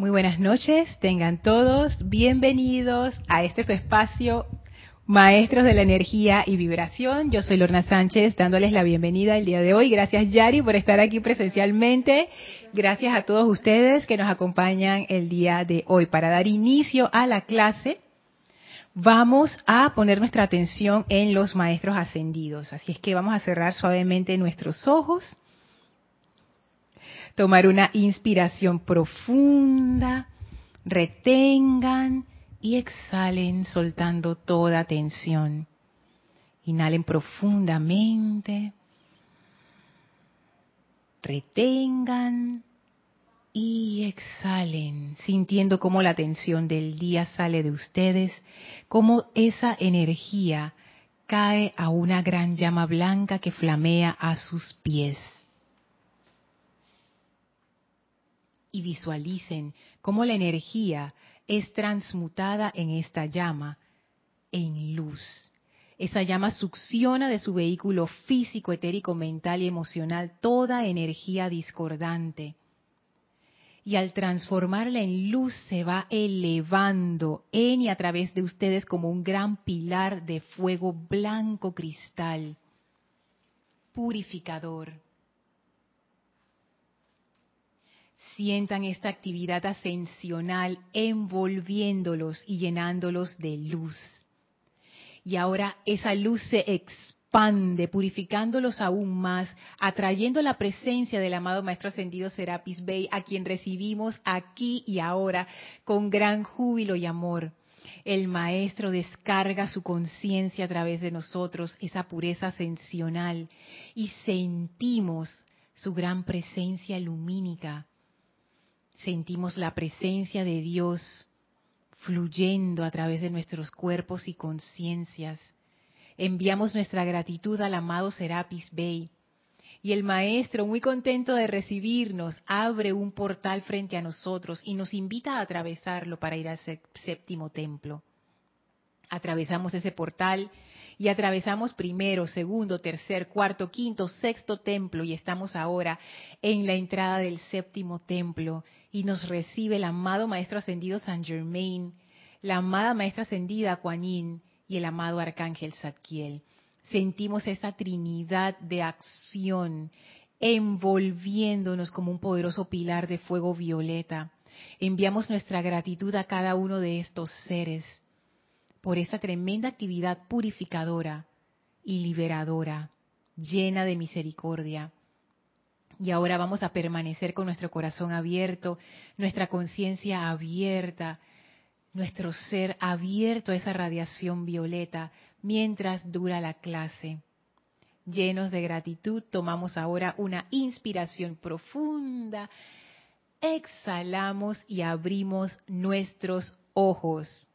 Muy buenas noches, tengan todos bienvenidos a este su espacio Maestros de la Energía y Vibración. Yo soy Lorna Sánchez dándoles la bienvenida el día de hoy. Gracias Yari por estar aquí presencialmente. Gracias a todos ustedes que nos acompañan el día de hoy. Para dar inicio a la clase, vamos a poner nuestra atención en los Maestros Ascendidos. Así es que vamos a cerrar suavemente nuestros ojos tomar una inspiración profunda, retengan y exhalen soltando toda tensión. Inhalen profundamente, retengan y exhalen, sintiendo cómo la tensión del día sale de ustedes, cómo esa energía cae a una gran llama blanca que flamea a sus pies. Y visualicen cómo la energía es transmutada en esta llama en luz. Esa llama succiona de su vehículo físico, etérico, mental y emocional toda energía discordante. Y al transformarla en luz se va elevando en y a través de ustedes como un gran pilar de fuego blanco cristal, purificador sientan esta actividad ascensional envolviéndolos y llenándolos de luz. Y ahora esa luz se expande, purificándolos aún más, atrayendo la presencia del amado Maestro Ascendido Serapis Bey, a quien recibimos aquí y ahora con gran júbilo y amor. El Maestro descarga su conciencia a través de nosotros, esa pureza ascensional, y sentimos su gran presencia lumínica sentimos la presencia de Dios fluyendo a través de nuestros cuerpos y conciencias. Enviamos nuestra gratitud al amado Serapis Bey. Y el maestro, muy contento de recibirnos, abre un portal frente a nosotros y nos invita a atravesarlo para ir al séptimo templo. Atravesamos ese portal y atravesamos primero, segundo, tercer, cuarto, quinto, sexto templo y estamos ahora en la entrada del séptimo templo y nos recibe el amado Maestro Ascendido San Germain, la amada Maestra Ascendida Kuan Yin y el amado Arcángel Zadkiel. Sentimos esa trinidad de acción envolviéndonos como un poderoso pilar de fuego violeta. Enviamos nuestra gratitud a cada uno de estos seres por esa tremenda actividad purificadora y liberadora, llena de misericordia. Y ahora vamos a permanecer con nuestro corazón abierto, nuestra conciencia abierta, nuestro ser abierto a esa radiación violeta mientras dura la clase. Llenos de gratitud, tomamos ahora una inspiración profunda, exhalamos y abrimos nuestros ojos.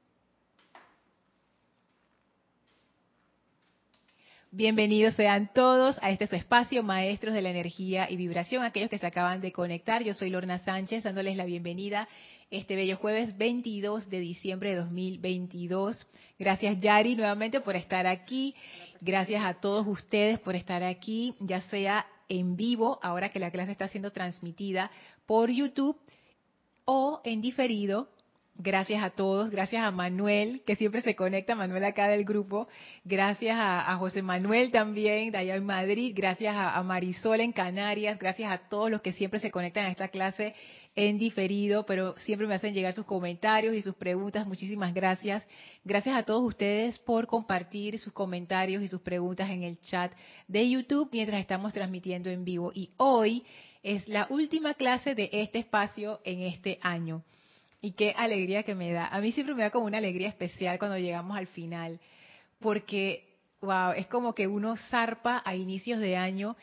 Bienvenidos sean todos a este su espacio, maestros de la energía y vibración, aquellos que se acaban de conectar. Yo soy Lorna Sánchez, dándoles la bienvenida este bello jueves 22 de diciembre de 2022. Gracias Yari nuevamente por estar aquí. Gracias a todos ustedes por estar aquí, ya sea en vivo, ahora que la clase está siendo transmitida por YouTube o en diferido Gracias a todos, gracias a Manuel, que siempre se conecta, Manuel acá del grupo, gracias a, José Manuel también, de allá en Madrid, gracias a, Marisol en Canarias, gracias a todos los que siempre se conectan a esta clase en diferido, pero siempre me hacen llegar sus comentarios y sus preguntas, muchísimas gracias. Gracias a todos ustedes por compartir sus comentarios y sus preguntas en el chat de YouTube mientras estamos transmitiendo en vivo. Y hoy es la última clase de este espacio en este año. Y qué alegría que me da. A mí siempre me da como una alegría especial cuando llegamos al final, porque, wow, es como que uno zarpa a inicios de año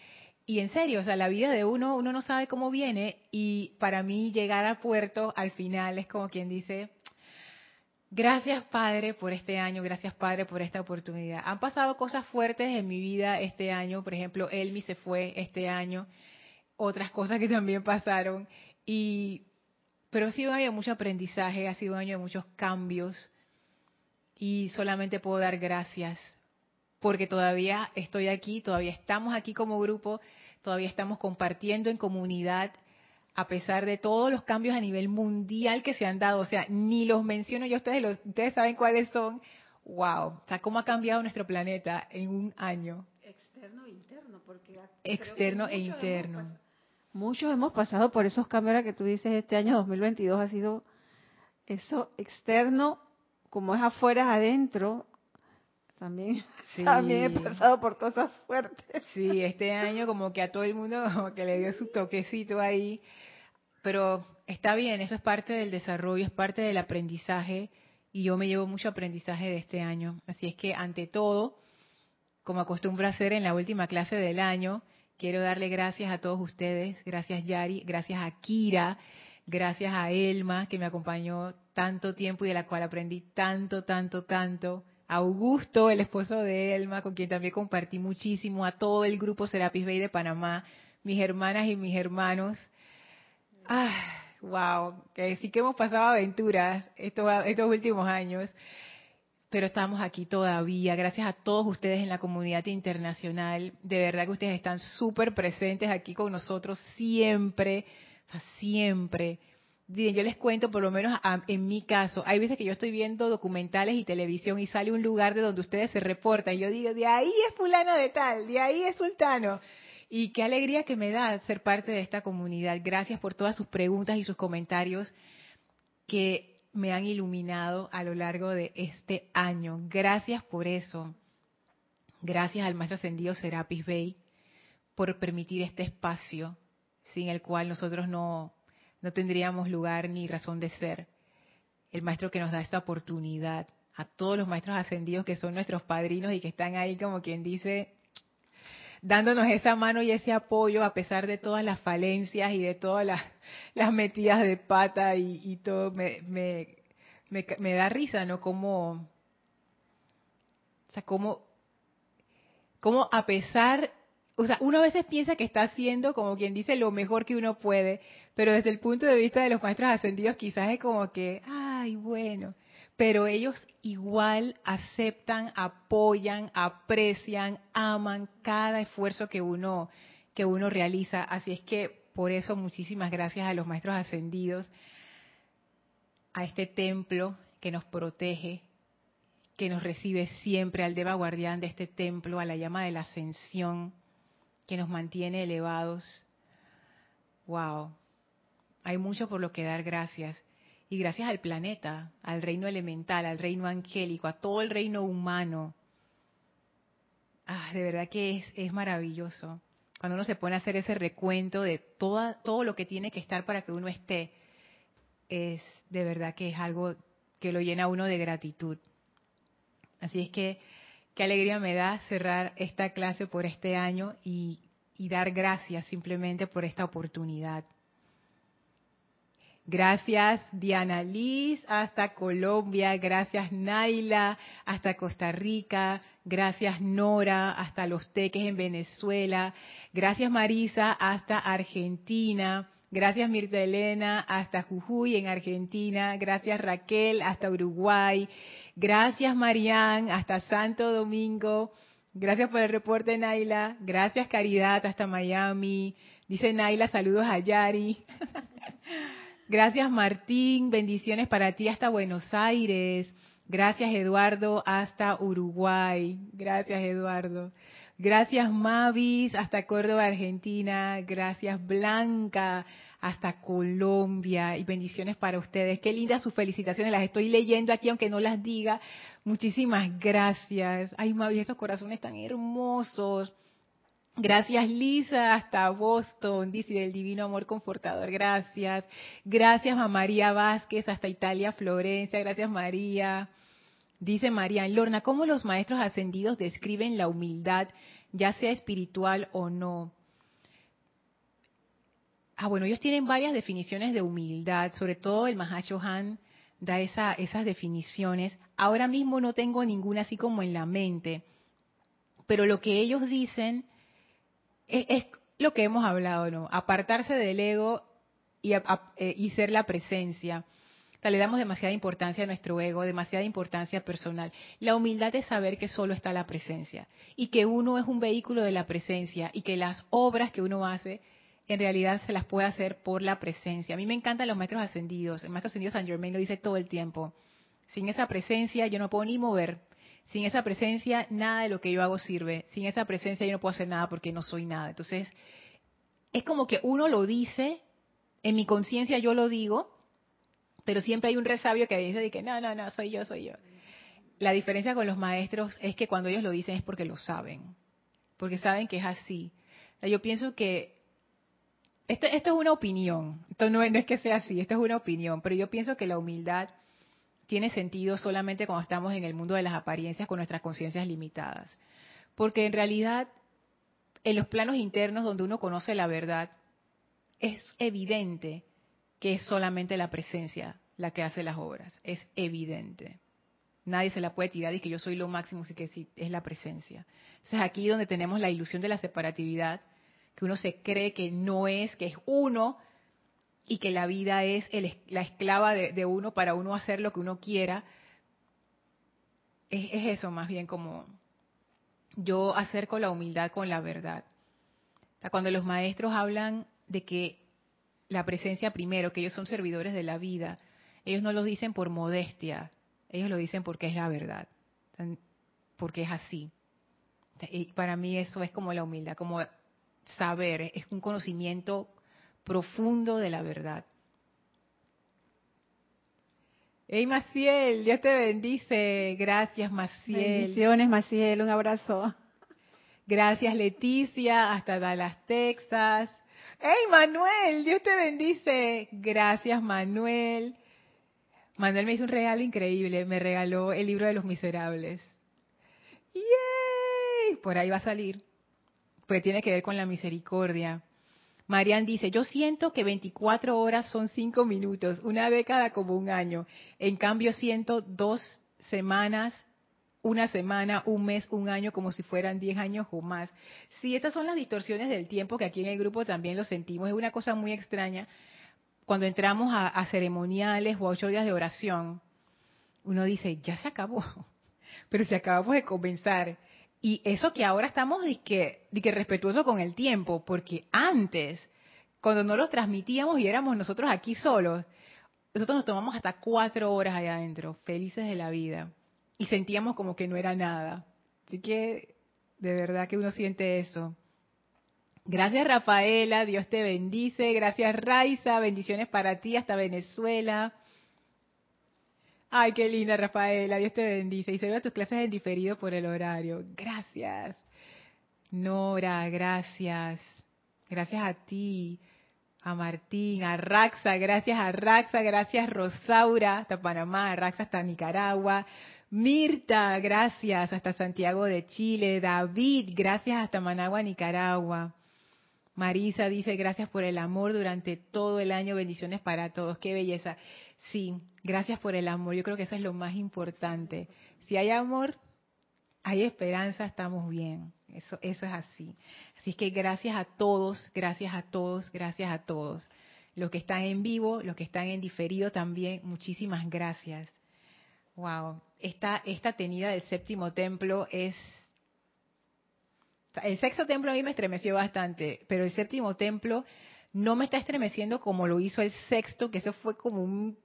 y en serio, o sea, la vida de uno, uno no sabe cómo viene y para mí llegar a puerto al final es como quien dice, gracias Padre por este año, gracias Padre por esta oportunidad. Han pasado cosas fuertes en mi vida este año, por ejemplo, Elmi se fue este año, otras cosas que también pasaron y pero ha sido un año de mucho aprendizaje, ha sido un año de muchos cambios y solamente puedo dar gracias porque todavía estoy aquí, todavía estamos aquí como grupo, todavía estamos compartiendo en comunidad a pesar de todos los cambios a nivel mundial que se han dado, o sea, ni los menciono yo, ustedes, los, ustedes saben cuáles son. Wow, o sea, cómo ha cambiado nuestro planeta en un año. Externo e interno, porque externo e interno. Muchos hemos pasado por esos cambios que tú dices, este año 2022 ha sido eso externo, como es afuera, adentro, también, también he pasado por cosas fuertes. Sí, este año como que a todo el mundo que le dio su toquecito ahí, pero está bien, eso es parte del desarrollo, es parte del aprendizaje y yo me llevo mucho aprendizaje de este año. Así es que ante todo, como acostumbro a hacer en la última clase del año, quiero darle gracias a todos ustedes, gracias Yari, gracias a Kira, gracias a Elma que me acompañó tanto tiempo y de la cual aprendí tanto, tanto, tanto. Augusto, el esposo de Elma, con quien también compartí muchísimo, a todo el grupo Serapis Bay de Panamá, mis hermanas y mis hermanos. Ah, wow, que sí que hemos pasado aventuras estos, estos últimos años, pero estamos aquí todavía, gracias a todos ustedes en la comunidad internacional. De verdad que ustedes están súper presentes aquí con nosotros siempre, siempre yo les cuento, por lo menos en mi caso, hay veces que yo estoy viendo documentales y televisión y sale un lugar de donde ustedes se reportan. Y yo digo, de ahí es fulano de tal, de ahí es sultano. Y qué alegría que me da ser parte de esta comunidad. Gracias por todas sus preguntas y sus comentarios que me han iluminado a lo largo de este año. Gracias por eso. Gracias al Maestro Ascendido Serapis Bey por permitir este espacio sin el cual nosotros no, no tendríamos lugar ni razón de ser. El maestro que nos da esta oportunidad, a todos los maestros ascendidos que son nuestros padrinos y que están ahí como quien dice, dándonos esa mano y ese apoyo a pesar de todas las falencias y de todas las, metidas de pata y, todo, me, me, me, da risa, ¿no? Como, o sea, como, como a pesar o sea, uno a veces piensa que está haciendo, como quien dice, lo mejor que uno puede, pero desde el punto de vista de los maestros ascendidos quizás es como que, ay, bueno, pero ellos igual aceptan, apoyan, aprecian, aman cada esfuerzo que uno que uno realiza, así es que por eso muchísimas gracias a los maestros ascendidos, a este templo que nos protege, que nos recibe siempre al Deva Guardián de este templo, a la llama de la ascensión, que nos mantiene elevados. Wow. Hay mucho por lo que dar gracias. Y gracias al planeta, al reino elemental, al reino angélico, a todo el reino humano. Ah, de verdad que es, es maravilloso. Cuando uno se pone a hacer ese recuento de toda, todo lo que tiene que estar para que uno esté, es de verdad que es algo que lo llena a uno de gratitud. Así es que Qué alegría me da cerrar esta clase por este año y, dar gracias simplemente por esta oportunidad. Gracias Diana Liz. Hasta Colombia, gracias Naila. Hasta Costa Rica, gracias Nora. Hasta Los Teques en Venezuela, gracias Marisa. Hasta Argentina, gracias Mirta Elena. Hasta Jujuy en Argentina, gracias Raquel. Hasta Uruguay, Gracias, Marian, hasta Santo Domingo. Gracias por el reporte, Naila. Gracias, Caridad, hasta Miami. Dice Naila, saludos a Yari. Gracias, Martín. Bendiciones para ti hasta Buenos Aires. Gracias, Eduardo, hasta Uruguay. Gracias, Eduardo. Gracias, Mavis, hasta Córdoba, Argentina. Gracias, Blanca, hasta Colombia y bendiciones para ustedes. Qué lindas sus felicitaciones, las estoy leyendo aquí aunque no las diga. Muchísimas gracias. Ay, Mavi, esos corazones tan hermosos. Gracias Lisa, hasta Boston, dice del Divino Amor Confortador, gracias. Gracias a María Vázquez, hasta Italia, Florencia, gracias María. Dice María Lorna, ¿cómo los maestros ascendidos describen la humildad, ya sea espiritual o no? Ah, bueno, ellos tienen varias definiciones de humildad, sobre todo el Mahashohan da esa, esas definiciones. Ahora mismo no tengo ninguna así como en la mente, pero lo que ellos dicen es, lo que hemos hablado, ¿no? Apartarse del ego y, eh, y ser la presencia. O sea, le damos demasiada importancia a nuestro ego, demasiada importancia personal. La humildad es saber que solo está la presencia y que uno es un vehículo de la presencia y que las obras que uno hace en realidad se las puede hacer por la presencia. A mí me encantan los maestros ascendidos. El maestro ascendido San Germain lo dice todo el tiempo. Sin esa presencia yo no puedo ni mover. Sin esa presencia nada de lo que yo hago sirve. Sin esa presencia yo no puedo hacer nada porque no soy nada. Entonces, es como que uno lo dice, en mi conciencia yo lo digo, pero siempre hay un resabio que dice que no, no, no, soy yo, soy yo. La diferencia con los maestros es que cuando ellos lo dicen es porque lo saben, porque saben que es así. Yo pienso que esto, esto es una opinión, esto no, no es que sea así, esto es una opinión, pero yo pienso que la humildad tiene sentido solamente cuando estamos en el mundo de las apariencias con nuestras conciencias limitadas. Porque en realidad, en los planos internos donde uno conoce la verdad, es evidente que es solamente la presencia la que hace las obras. Es evidente. Nadie se la puede tirar y que yo soy lo máximo, sí que es la presencia. Entonces aquí donde tenemos la ilusión de la separatividad, que uno se cree que no es, que es uno y que la vida es la esclava de, uno para uno hacer lo que uno quiera, es, es eso más bien como yo acerco la humildad con la verdad. Cuando los maestros hablan de que la presencia primero, que ellos son servidores de la vida. Ellos no lo dicen por modestia, ellos lo dicen porque es la verdad, porque es así. Y para mí eso es como la humildad, como saber, es un conocimiento profundo de la verdad. Hey Maciel, Dios te bendice. Gracias Maciel. Bendiciones Maciel, un abrazo. Gracias Leticia, hasta Dallas, Texas. ¡Hey, Manuel! Dios te bendice. Gracias, Manuel. Manuel me hizo un regalo increíble. Me regaló el libro de los miserables. ¡Yay! Por ahí va a salir. Pues tiene que ver con la misericordia. Marian dice, yo siento que 24 horas son 5 minutos, una década como un año. En cambio siento dos semanas una semana, un mes, un año, como si fueran diez años o más. Sí, estas son las distorsiones del tiempo que aquí en el grupo también lo sentimos. Es una cosa muy extraña. Cuando entramos a, ceremoniales o a ocho días de oración, uno dice, ya se acabó, pero si acabamos de comenzar. Y eso que ahora estamos que, que respetuoso con el tiempo, porque antes, cuando no los transmitíamos y éramos nosotros aquí solos, nosotros nos tomamos hasta cuatro horas allá adentro, felices de la vida y sentíamos como que no era nada. Así que de verdad que uno siente eso. Gracias Rafaela, Dios te bendice. Gracias Raiza, bendiciones para ti hasta Venezuela. Ay, qué linda Rafaela, Dios te bendice. Y se ve tus clases en diferido por el horario. Gracias. Nora, gracias. Gracias a ti, a Martín, a Raxa, gracias a Raxa, gracias Rosaura, hasta Panamá, a Raxa hasta Nicaragua, Mirta, gracias hasta Santiago de Chile. David, gracias hasta Managua, Nicaragua. Marisa dice, gracias por el amor durante todo el año, bendiciones para todos, qué belleza. Sí, gracias por el amor, yo creo que eso es lo más importante. Si hay amor, hay esperanza, estamos bien, eso, eso es así. Así que gracias a todos, gracias a todos, gracias a todos. Los que están en vivo, los que están en diferido también, muchísimas gracias. Wow, esta, esta tenida del séptimo templo es... El sexto templo a mí me estremeció bastante, pero el séptimo templo no me está estremeciendo como lo hizo el sexto, que eso fue como un,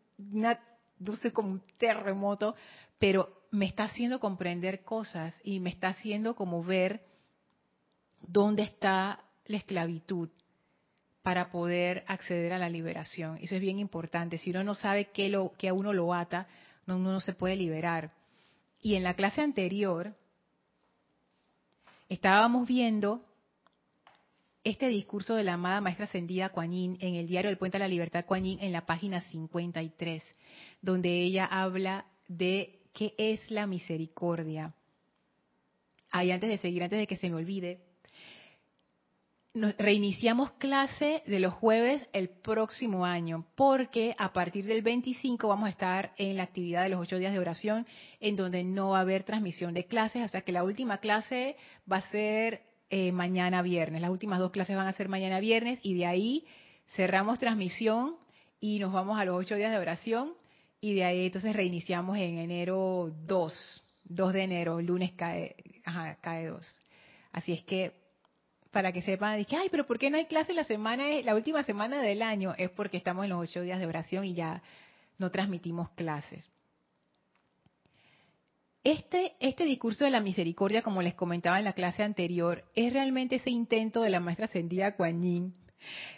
como un terremoto, pero me está haciendo comprender cosas y me está haciendo como ver dónde está la esclavitud para poder acceder a la liberación. Eso es bien importante. Si uno no sabe qué, qué a uno lo ata, uno no se puede liberar. Y en la clase anterior estábamos viendo este discurso de la amada maestra ascendida Kuan en el diario del Puente a la Libertad Kuan en la página 53, donde ella habla de qué es la misericordia. Ahí antes de seguir, antes de que se me olvide, reiniciamos clase de los jueves el próximo año, porque a partir del 25 vamos a estar en la actividad de los ocho días de oración, en donde no va a haber transmisión de clases, o sea que la última clase va a ser eh, mañana viernes, las últimas dos clases van a ser mañana viernes, y de ahí cerramos transmisión y nos vamos a los ocho días de oración, y de ahí entonces reiniciamos en enero 2, 2 de enero, lunes cae, ajá, cae 2. Así es que para que sepan, que, ay, pero ¿por qué no hay clase la semana, la última semana del año? Es porque estamos en los ocho días de oración y ya no transmitimos clases. Este, este discurso de la misericordia, como les comentaba en la clase anterior, es realmente ese intento de la maestra ascendida Kuan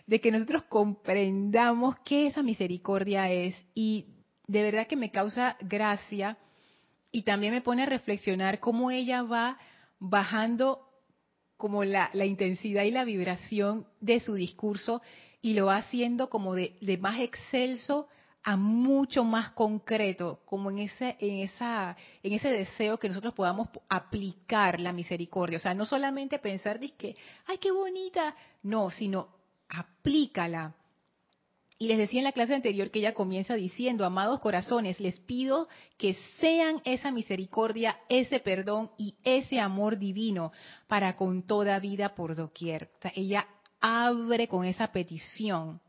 de que nosotros comprendamos qué esa misericordia es y de verdad que me causa gracia y también me pone a reflexionar cómo ella va bajando como la, intensidad y la vibración de su discurso y lo va haciendo como de, más excelso a mucho más concreto, como en ese, en esa, en ese deseo que nosotros podamos aplicar la misericordia. O sea, no solamente pensar que, ay, qué bonita, no, sino aplícala. Y les decía en la clase anterior que ella comienza diciendo, amados corazones, les pido que sean esa misericordia, ese perdón y ese amor divino para con toda vida por doquier. Ella abre con esa petición.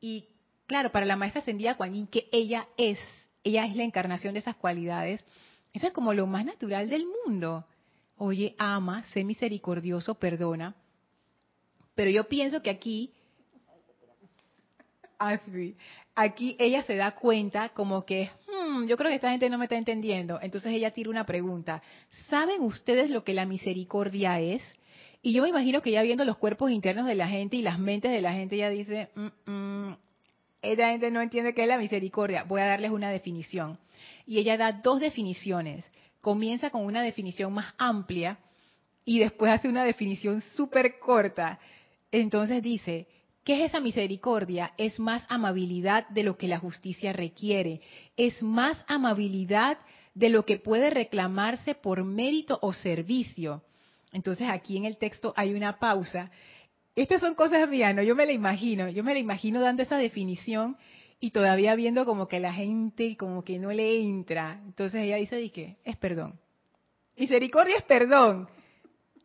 Y claro, para la maestra ascendida Juan que ella es, ella es la encarnación de esas cualidades, eso es como lo más natural del mundo. Oye, ama, sé misericordioso, perdona. Pero yo pienso que aquí así. Aquí ella se da cuenta como que, hmm, yo creo que esta gente no me está entendiendo. Entonces ella tira una pregunta. ¿Saben ustedes lo que la misericordia es? Y yo me imagino que ya viendo los cuerpos internos de la gente y las mentes de la gente, ella dice, mm, mm, esta gente no entiende qué es la misericordia. Voy a darles una definición. Y ella da dos definiciones. Comienza con una definición más amplia y después hace una definición súper corta. Entonces dice, ¿Qué es esa misericordia? Es más amabilidad de lo que la justicia requiere. Es más amabilidad de lo que puede reclamarse por mérito o servicio. Entonces aquí en el texto hay una pausa. Estas son cosas mías, ¿no? Yo me la imagino, yo me la imagino dando esa definición y todavía viendo como que la gente como que no le entra. Entonces ella dice, que es perdón. Misericordia es perdón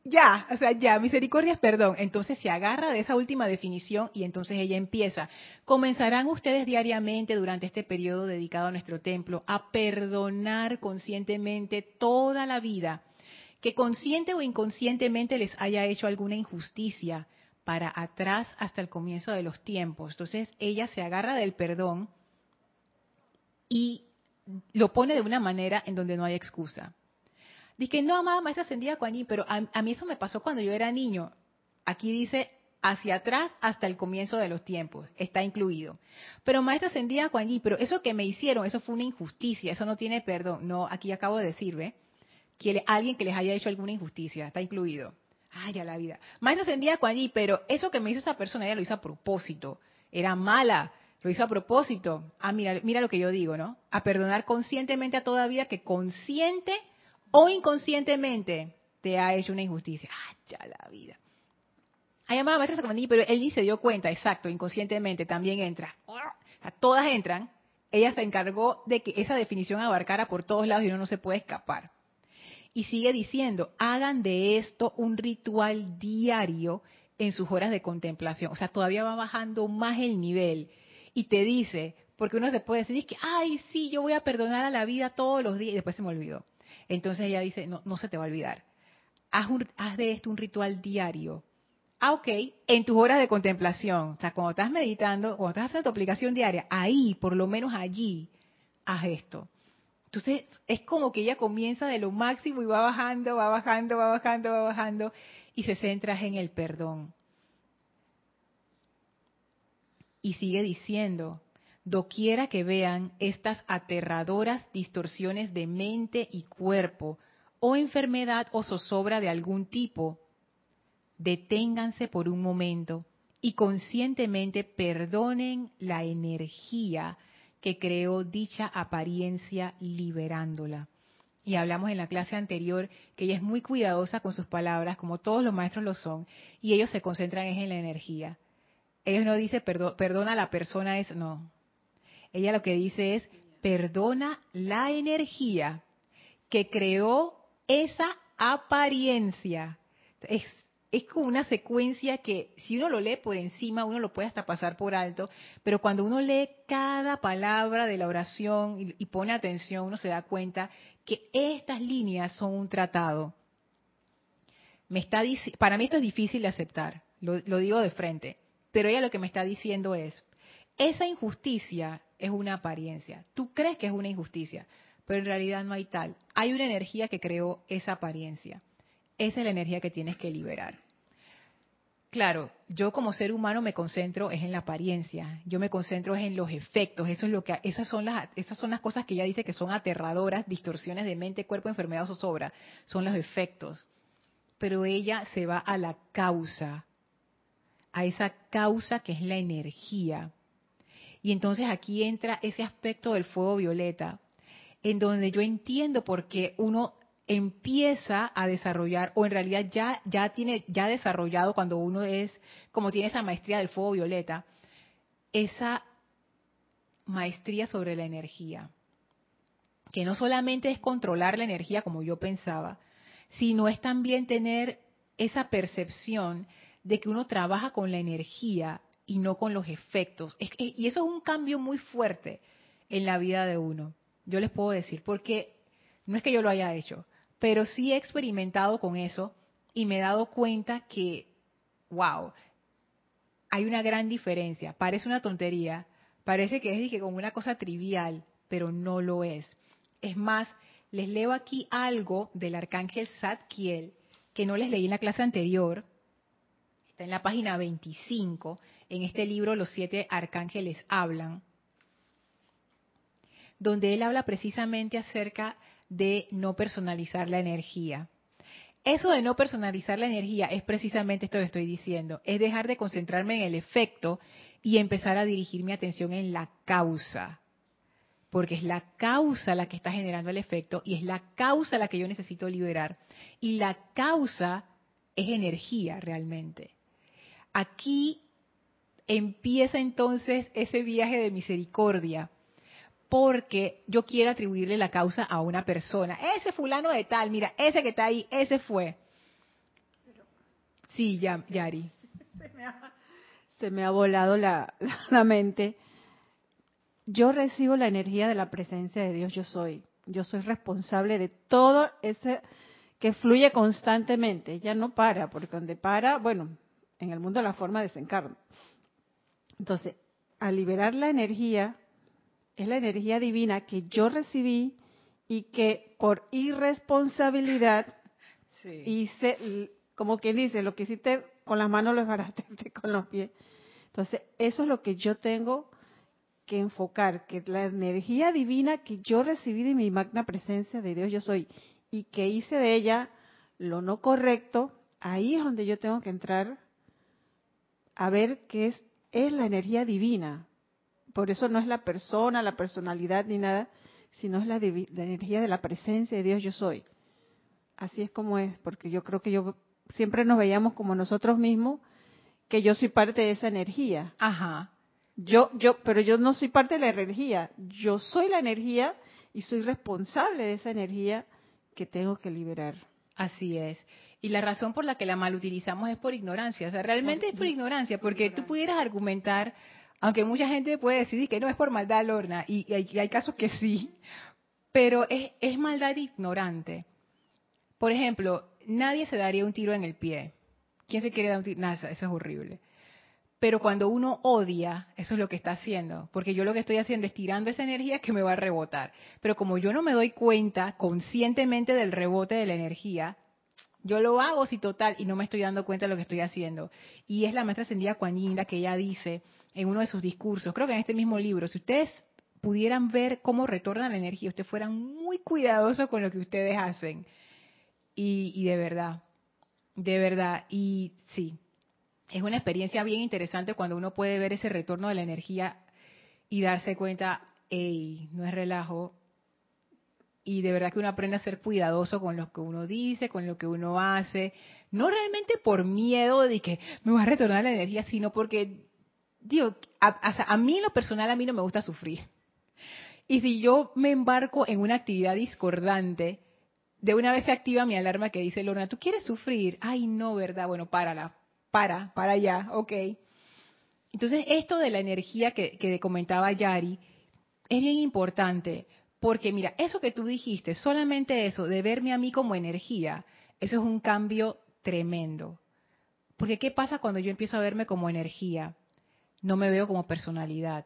ya, o sea, ya, misericordia es perdón. Entonces se agarra de esa última definición y entonces ella empieza. Comenzarán ustedes diariamente durante este periodo dedicado a nuestro templo a perdonar conscientemente toda la vida que consciente o inconscientemente les haya hecho alguna injusticia para atrás hasta el comienzo de los tiempos. Entonces ella se agarra del perdón y lo pone de una manera en donde no hay excusa. Dice, no, amada maestra ascendida Kuan pero a, mí eso me pasó cuando yo era niño. Aquí dice hacia atrás hasta el comienzo de los tiempos, está incluido. Pero maestra ascendida Kuan pero eso que me hicieron, eso fue una injusticia, eso no tiene perdón. No, aquí acabo de decir, ¿ve? Que alguien que les haya hecho alguna injusticia, está incluido. Ay, ya la vida. Maestra ascendida Kuan pero eso que me hizo esa persona, ella lo hizo a propósito. Era mala, lo hizo a propósito. Ah, mira, mira lo que yo digo, ¿no? A perdonar conscientemente a toda vida que consciente o inconscientemente te ha hecho una injusticia. ¡Ah, la vida! Hay llamado maestra pero él ni se dio cuenta, exacto, inconscientemente también entra. todas entran. Ella se encargó de que esa definición abarcara por todos lados y uno no se puede escapar. Y sigue diciendo, hagan de esto un ritual diario en sus horas de contemplación. O sea, todavía va bajando más el nivel. Y te dice, porque uno se puede decir, que, ay, sí, yo voy a perdonar a la vida todos los días, y después se me olvidó. Entonces ella dice, no, no se te va a olvidar. Haz, haz de esto un ritual diario. Ah, ok, en tus horas de contemplación, o sea, cuando estás meditando, cuando estás haciendo tu aplicación diaria, ahí, por lo menos allí, haz esto. Entonces, es como que ella comienza de lo máximo y va bajando, va bajando, va bajando, va bajando, y se centra en el perdón. Y sigue diciendo, doquiera que vean estas aterradoras distorsiones de mente y cuerpo, o enfermedad o zozobra de algún tipo, deténganse por un momento y conscientemente perdonen la energía que creó dicha apariencia liberándola. Y hablamos en la clase anterior que ella es muy cuidadosa con sus palabras, como todos los maestros lo son, y ellos se concentran en la energía. Ellos no dicen perdona a la persona, es no, ella lo que dice es, perdona la energía que creó esa apariencia. Es, como una secuencia que si uno lo lee por encima, uno lo puede hasta pasar por alto, pero cuando uno lee cada palabra de la oración y, y pone atención, uno se da cuenta que estas líneas son un tratado. me está para mí esto es difícil de aceptar, lo, lo digo de frente, pero ella lo que me está diciendo es, esa injusticia es una apariencia. Tú crees que es una injusticia, pero en realidad no hay tal. Hay una energía que creó esa apariencia. Esa es la energía que tienes que liberar. Claro, yo como ser humano me concentro es en la apariencia, yo me concentro es en los efectos, eso es lo que esas son las esas son las cosas que ella dice que son aterradoras, distorsiones de mente, cuerpo, enfermedad o zozobra, son los efectos. Pero ella se va a la causa, a esa causa que es la energía. Y entonces aquí entra ese aspecto del fuego violeta, en donde yo entiendo por qué uno empieza a desarrollar o en realidad ya ya tiene ya desarrollado cuando uno es como tiene esa maestría del fuego violeta esa maestría sobre la energía. Que no solamente es controlar la energía como yo pensaba sino es también tener esa percepción de que uno trabaja con la energía y no con los efectos y eso es un cambio muy fuerte en la vida de uno yo les puedo decir porque no es que yo lo haya hecho pero sí he experimentado con eso y me he dado cuenta que, wow, hay una gran diferencia. Parece una tontería, parece que es como una cosa trivial, pero no lo es. Es más, les leo aquí algo del arcángel Zadkiel que no les leí en la clase anterior. Está en la página 25, en este libro Los siete arcángeles hablan, donde él habla precisamente acerca de no personalizar la energía. Eso de no personalizar la energía es precisamente esto que estoy diciendo, es dejar de concentrarme en el efecto y empezar a dirigir mi atención en la causa. Porque es la causa la que está generando el efecto y es la causa la que yo necesito liberar. Y la causa es energía realmente. Aquí empieza entonces ese viaje de misericordia porque yo quiero atribuirle la causa a una persona. Ese fulano de tal, mira, ese que está ahí, ese fue. Sí, ya, Yari. Se me ha, volado la, la mente. Yo recibo la energía de la presencia de Dios, yo soy. Yo soy responsable de todo ese que fluye constantemente. Ya no para, porque donde para, bueno, en el mundo la forma desencarna. Entonces, al liberar la energía, es la energía divina que yo recibí y que por irresponsabilidad hice, como quien dice, lo que hiciste con las manos lo desbarataste con los pies. Entonces, eso es lo que yo tengo que enfocar, que la energía divina que yo recibí de mi magna presencia de Dios yo soy y que hice de ella lo no correcto, ahí es donde yo tengo que entrar a ver qué es, es la energía divina, por eso no es la persona, la personalidad ni nada, sino es la, energía de la presencia de Dios yo soy. Así es como es, porque yo creo que yo siempre nos veíamos como nosotros mismos, que yo soy parte de esa energía. Ajá. Yo, yo, pero yo no soy parte de la energía. Yo soy la energía y soy responsable de esa energía que tengo que liberar. Así es. Y la razón por la que la mal utilizamos es por ignorancia. O sea, realmente es por ignorancia, porque tú pudieras argumentar aunque mucha gente puede decidir que no es por maldad, Lorna, y, hay, casos que sí, pero es, maldad ignorante. Por ejemplo, nadie se daría un tiro en el pie. ¿Quién se quiere dar un tiro? Nada, eso es horrible. Pero cuando uno odia, eso es lo que está haciendo, porque yo lo que estoy haciendo es tirando esa energía que me va a rebotar. Pero como yo no me doy cuenta conscientemente del rebote de la energía, yo lo hago si total y no me estoy dando cuenta de lo que estoy haciendo. Y es la maestra ascendida Kuan que ella dice en uno de sus discursos, creo que en este mismo libro, si ustedes pudieran ver cómo retorna la energía, ustedes fueran muy cuidadosos con lo que ustedes hacen. Y, y de verdad, de verdad, y sí, es una experiencia bien interesante cuando uno puede ver ese retorno de la energía y darse cuenta, hey, no es relajo, y de verdad que uno aprende a ser cuidadoso con lo que uno dice, con lo que uno hace, no realmente por miedo de que me va a retornar la energía, sino porque, digo, a, mí en lo personal a mí no me gusta sufrir. Y si yo me embarco en una actividad discordante, de una vez se activa mi alarma que dice, Lorna, ¿tú quieres sufrir? Ay, no, ¿verdad? Bueno, párala, para, para allá, ok. Entonces, esto de la energía que, que comentaba Yari es bien importante, porque mira, eso que tú dijiste, solamente eso, de verme a mí como energía, eso es un cambio tremendo. Porque ¿qué pasa cuando yo empiezo a verme como energía? No me veo como personalidad.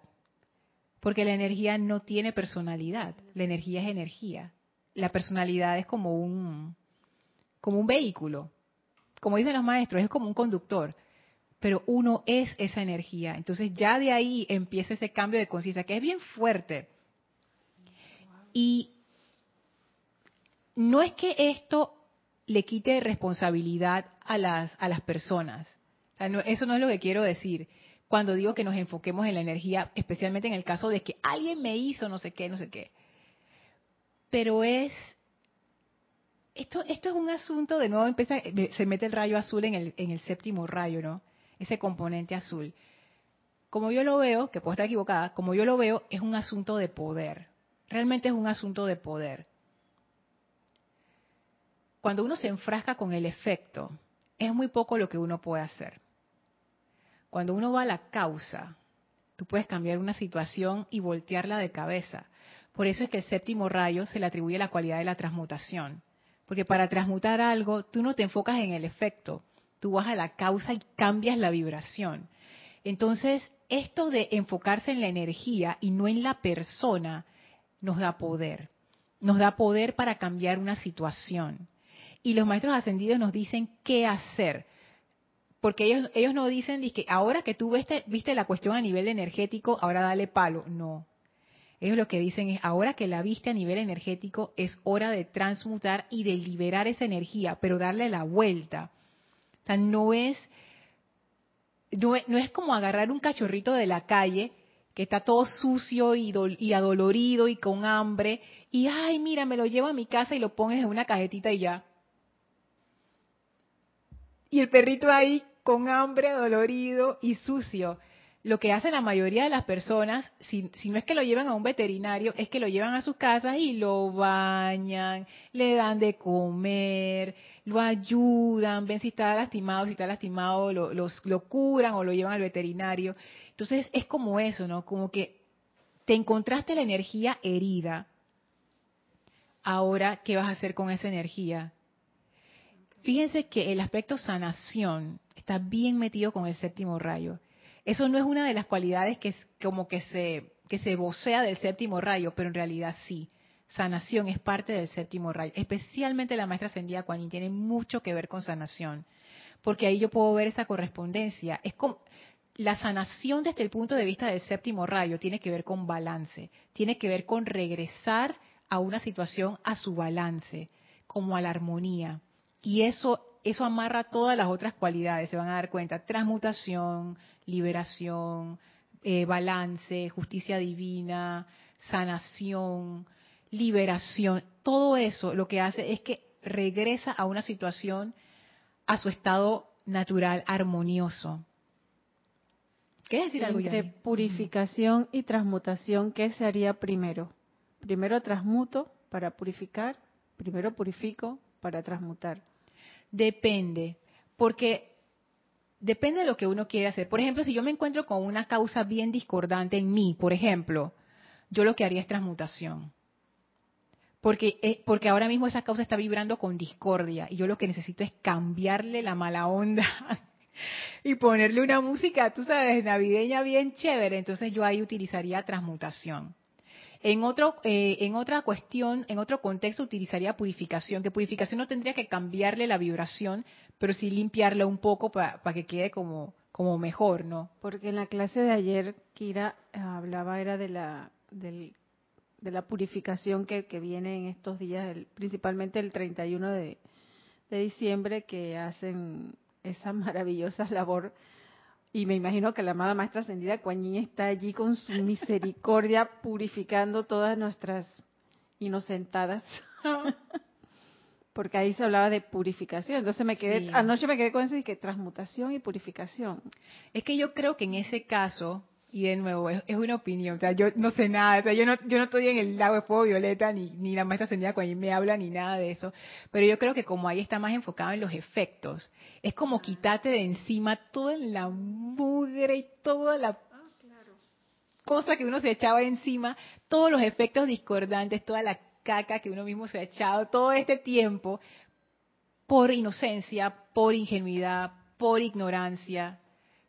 Porque la energía no tiene personalidad. La energía es energía. La personalidad es como un, como un vehículo. Como dicen los maestros, es como un conductor. Pero uno es esa energía. Entonces ya de ahí empieza ese cambio de conciencia, que es bien fuerte. Y no es que esto le quite responsabilidad a las, a las personas. eso no es lo que quiero decir cuando digo que nos enfoquemos en la energía, especialmente en el caso de que alguien me hizo no sé qué, no sé qué. Pero es, esto, es un asunto, de nuevo empieza, se mete el rayo azul en el, en el séptimo rayo, ¿no? Ese componente azul. Como yo lo veo, que puedo estar equivocada, como yo lo veo, es un asunto de poder. Realmente es un asunto de poder cuando uno se enfrasca con el efecto, es muy poco lo que uno puede hacer. Cuando uno va a la causa, tú puedes cambiar una situación y voltearla de cabeza. Por eso es que el séptimo rayo se le atribuye la cualidad de la transmutación. Porque para transmutar algo, tú no te enfocas en el efecto, tú vas a la causa y cambias la vibración. Entonces, esto de enfocarse en la energía y no en la persona, nos da poder. Nos da poder para cambiar una situación y los maestros ascendidos nos dicen qué hacer. Porque ellos, ellos no dicen que ahora que tú viste, viste la cuestión a nivel energético, ahora dale palo. No. Ellos lo que dicen es, ahora que la viste a nivel energético, es hora de transmutar y de liberar esa energía, pero darle la vuelta. O sea, no es, no es, como agarrar un cachorrito de la calle que está todo sucio y, y, adolorido y con hambre, y ay, mira, me lo llevo a mi casa y lo pones en una cajetita y ya y el perrito ahí con hambre, dolorido y sucio. Lo que hacen la mayoría de las personas, si, no es que lo llevan a un veterinario, es que lo llevan a sus casas y lo bañan, le dan de comer, lo ayudan, ven si está lastimado, si está lastimado, lo, lo curan o lo llevan al veterinario. Entonces es como eso, ¿no? Como que te encontraste la energía herida. Ahora, ¿qué vas a hacer con esa energía? Fíjense que el aspecto sanación está bien metido con el séptimo rayo. Eso no es una de las cualidades que como que se, que se vocea del séptimo rayo, pero en realidad sí. Sanación es parte del séptimo rayo. Especialmente la maestra ascendida Kuan tiene mucho que ver con sanación. Porque ahí yo puedo ver esa correspondencia. Es como, la sanación desde el punto de vista del séptimo rayo tiene que ver con balance, tiene que ver con regresar a una situación a su balance, como a la armonía. Y eso, eso amarra todas las otras cualidades, se van a dar cuenta. Transmutación, liberación, eh, balance, justicia divina, sanación, liberación. Todo eso lo que hace es que regresa a una situación, a su estado natural, armonioso. ¿Qué decir algo, Entre purificación y transmutación, ¿qué se haría primero? Primero transmuto para purificar, primero purifico para transmutar. Depende, porque depende de lo que uno quiere hacer. Por ejemplo, si yo me encuentro con una causa bien discordante en mí, por ejemplo, yo lo que haría es transmutación. Porque, eh, porque ahora mismo esa causa está vibrando con discordia y yo lo que necesito es cambiarle la mala onda y ponerle una música, tú sabes, navideña bien chévere. Entonces yo ahí utilizaría transmutación. En, otro, eh, en otra cuestión, en otro contexto, utilizaría purificación, que purificación no tendría que cambiarle la vibración, pero sí limpiarla un poco para que quede como, como mejor, ¿no? Porque en la clase de ayer, Kira hablaba, era de la, de la purificación que, que viene en estos días, principalmente el 31 de, de diciembre, que hacen esa maravillosa labor y me imagino que la amada Maestra Ascendida Kuan está allí con su misericordia purificando todas nuestras inocentadas. Porque ahí se hablaba de purificación. Entonces me quedé, anoche me quedé con eso y que transmutación y purificación. Es que yo creo que en ese caso, y de nuevo, es, una opinión, o sea, yo no sé nada, o sea, yo no, yo no estoy en el lago de fuego violeta, ni, ni la maestra ascendida cuando me habla, ni nada de eso, pero yo creo que como ahí está más enfocado en los efectos, es como quitarte de encima toda la mugre y toda la cosa que uno se echaba encima, todos los efectos discordantes, toda la caca que uno mismo se ha echado todo este tiempo, por inocencia, por ingenuidad, por ignorancia.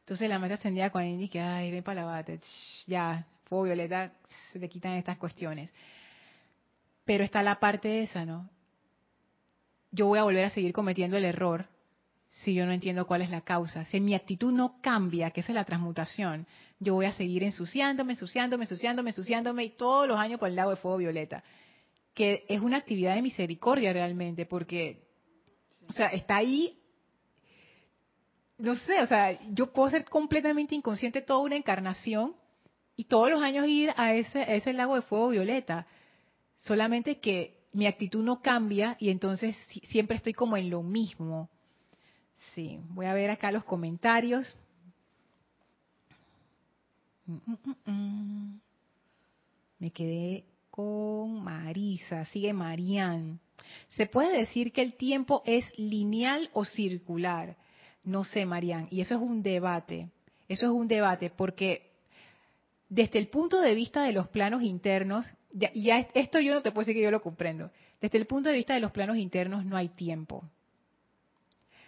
Entonces la maestra ascendida cuando dice, ay, ven para la bate, ya, fuego violeta, se te quitan estas cuestiones. Pero está la parte esa, ¿no? Yo voy a volver a seguir cometiendo el error si yo no entiendo cuál es la causa. Si mi actitud no cambia, que es la transmutación, yo voy a seguir ensuciándome, ensuciándome, ensuciándome, ensuciándome y todos los años por el lado de fuego violeta. Que es una actividad de misericordia realmente, porque, o sea, está ahí, no sé, o sea, yo puedo ser completamente inconsciente toda una encarnación y todos los años ir a ese, a ese lago de fuego violeta. Solamente que mi actitud no cambia y entonces siempre estoy como en lo mismo. Sí, voy a ver acá los comentarios. Mm, mm, mm, Me quedé con Marisa, sigue Marian. ¿Se puede decir que el tiempo es lineal o circular? No sé, Marian, y eso es un debate. Eso es un debate porque desde el punto de vista de los planos internos, ya, ya esto yo no te puedo decir que yo lo comprendo. Desde el punto de vista de los planos internos no hay tiempo.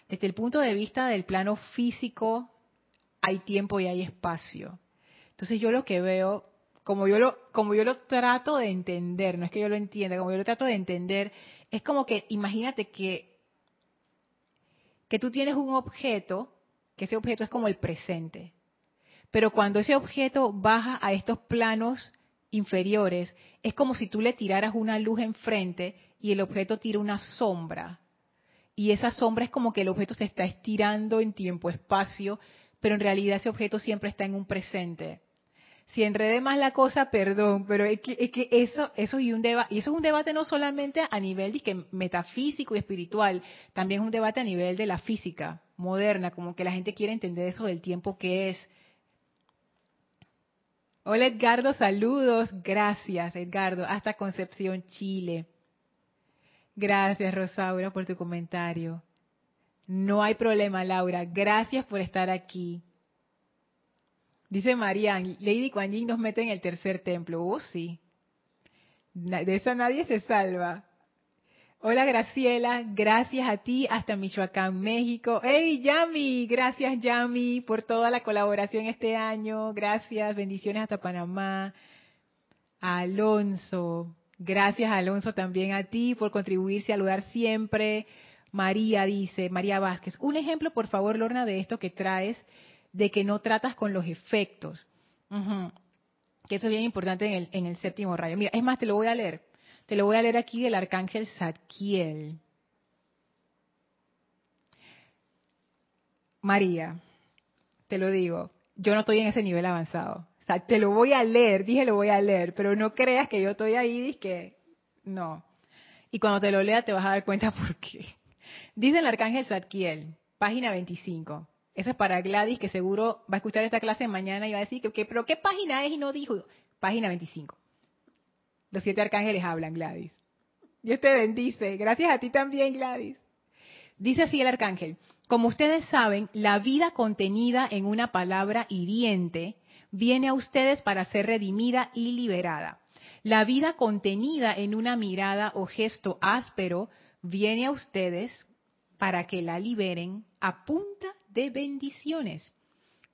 Desde el punto de vista del plano físico, hay tiempo y hay espacio. Entonces yo lo que veo, como yo lo, como yo lo trato de entender, no es que yo lo entienda, como yo lo trato de entender, es como que imagínate que, que tú tienes un objeto, que ese objeto es como el presente. Pero cuando ese objeto baja a estos planos inferiores, es como si tú le tiraras una luz enfrente y el objeto tira una sombra y esa sombra es como que el objeto se está estirando en tiempo-espacio, pero en realidad ese objeto siempre está en un presente. Si enredé más la cosa, perdón, pero es que, es que eso, eso, y un debate, y eso es un debate no solamente a nivel metafísico y espiritual, también es un debate a nivel de la física moderna, como que la gente quiere entender eso del tiempo que es. Hola Edgardo, saludos, gracias Edgardo, hasta Concepción, Chile. Gracias, Rosaura, por tu comentario. No hay problema, Laura. Gracias por estar aquí. Dice Marian, Lady Kuan nos mete en el tercer templo. Oh, sí. De esa nadie se salva. Hola Graciela, gracias a ti hasta Michoacán, México. ¡Hey Yami! Gracias Yami por toda la colaboración este año. Gracias, bendiciones hasta Panamá. Alonso, Gracias, Alonso, también a ti por contribuir, saludar siempre. María dice, María Vázquez, un ejemplo, por favor, Lorna, de esto que traes, de que no tratas con los efectos. Que eso es bien importante en el, el séptimo rayo. Mira, es más, te lo voy a leer. Te lo voy a leer aquí del arcángel Zadkiel. María, te lo digo, yo no estoy en ese nivel avanzado sea, te lo voy a leer, dije lo voy a leer, pero no creas que yo estoy ahí que no. Y cuando te lo lea te vas a dar cuenta por qué. Dice el arcángel Zadkiel, página 25. Eso es para Gladys, que seguro va a escuchar esta clase mañana y va a decir, que, pero ¿qué página es? Y no dijo. Página 25. Los siete arcángeles hablan, Gladys. Dios te bendice. Gracias a ti también, Gladys. Dice así el arcángel, como ustedes saben, la vida contenida en una palabra hiriente viene a ustedes para ser redimida y liberada. La vida contenida en una mirada o gesto áspero viene a ustedes para que la liberen a punta de bendiciones.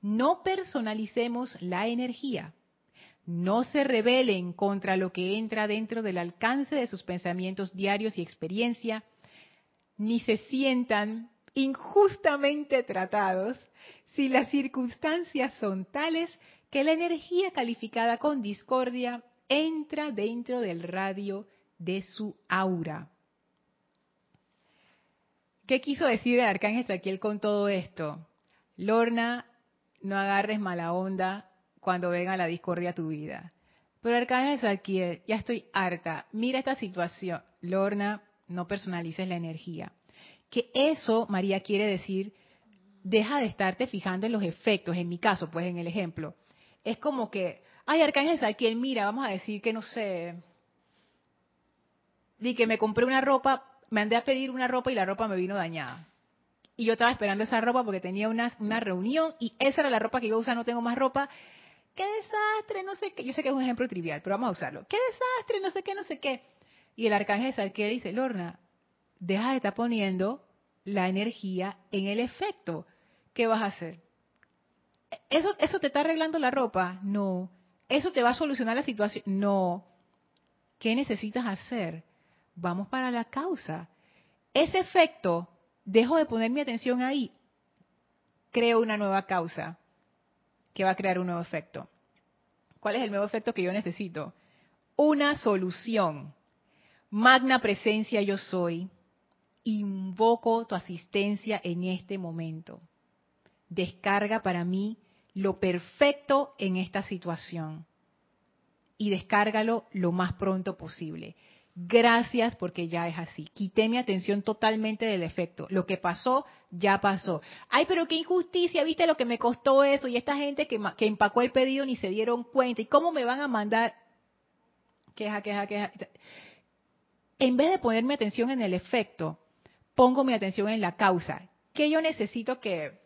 No personalicemos la energía. No se rebelen contra lo que entra dentro del alcance de sus pensamientos diarios y experiencia, ni se sientan injustamente tratados si las circunstancias son tales que la energía calificada con discordia entra dentro del radio de su aura. ¿Qué quiso decir el arcángel Saquiel con todo esto? Lorna, no agarres mala onda cuando venga la discordia a tu vida. Pero arcángel Saquiel, ya estoy harta. Mira esta situación. Lorna, no personalices la energía. Que eso, María, quiere decir, deja de estarte fijando en los efectos. En mi caso, pues en el ejemplo es como que, ay, Arcángel Saquiel, mira, vamos a decir que no sé, di que me compré una ropa, me andé a pedir una ropa y la ropa me vino dañada. Y yo estaba esperando esa ropa porque tenía una, una reunión y esa era la ropa que iba a usar, no tengo más ropa. ¡Qué desastre! No sé qué. Yo sé que es un ejemplo trivial, pero vamos a usarlo. ¡Qué desastre! No sé qué, no sé qué. Y el arcángel Saquiel dice, Lorna, deja de estar poniendo la energía en el efecto. ¿Qué vas a hacer? ¿Eso, ¿Eso te está arreglando la ropa? No. ¿Eso te va a solucionar la situación? No. ¿Qué necesitas hacer? Vamos para la causa. Ese efecto, dejo de poner mi atención ahí, creo una nueva causa que va a crear un nuevo efecto. ¿Cuál es el nuevo efecto que yo necesito? Una solución. Magna presencia yo soy. Invoco tu asistencia en este momento. Descarga para mí lo perfecto en esta situación. Y descárgalo lo más pronto posible. Gracias porque ya es así. Quité mi atención totalmente del efecto. Lo que pasó, ya pasó. Ay, pero qué injusticia, viste lo que me costó eso. Y esta gente que, empacó el pedido ni se dieron cuenta. ¿Y cómo me van a mandar? Queja, queja, queja. En vez de poner mi atención en el efecto, pongo mi atención en la causa. ¿Qué yo necesito que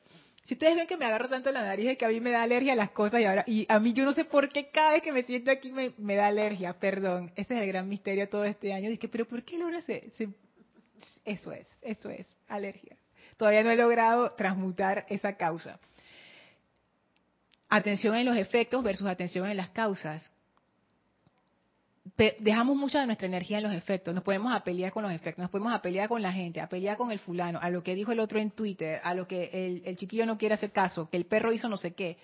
si ustedes ven que me agarro tanto la nariz es que a mí me da alergia a las cosas y ahora y a mí yo no sé por qué cada vez que me siento aquí me, da alergia, perdón. Ese es el gran misterio todo este año. Dije, pero ¿por qué Laura se, se... Eso es, eso es, alergia. Todavía no he logrado transmutar esa causa. Atención en los efectos versus atención en las causas dejamos mucha de nuestra energía en los efectos, nos ponemos a pelear con los efectos, nos ponemos a pelear con la gente, a pelear con el fulano, a lo que dijo el otro en Twitter, a lo que el, el chiquillo no quiere hacer caso, que el perro hizo no sé qué.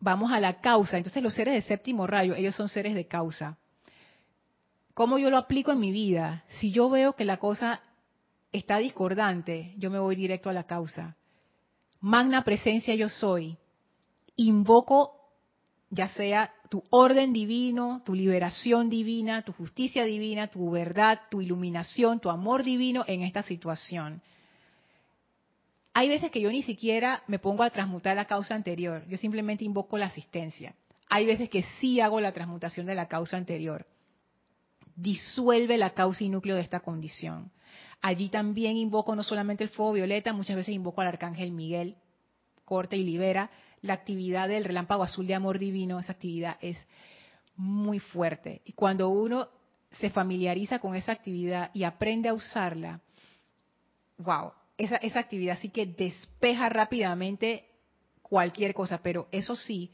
Vamos a la causa. Entonces los seres de séptimo rayo, ellos son seres de causa. ¿Cómo yo lo aplico en mi vida? Si yo veo que la cosa está discordante, yo me voy directo a la causa. Magna presencia yo soy. Invoco ya sea tu orden divino, tu liberación divina, tu justicia divina, tu verdad, tu iluminación, tu amor divino en esta situación. Hay veces que yo ni siquiera me pongo a transmutar la causa anterior, yo simplemente invoco la asistencia. Hay veces que sí hago la transmutación de la causa anterior. Disuelve la causa y núcleo de esta condición. Allí también invoco no solamente el fuego violeta, muchas veces invoco al arcángel Miguel, corta y libera, la actividad del relámpago azul de amor divino, esa actividad es muy fuerte. Y cuando uno se familiariza con esa actividad y aprende a usarla, wow, esa, esa actividad sí que despeja rápidamente cualquier cosa, pero eso sí,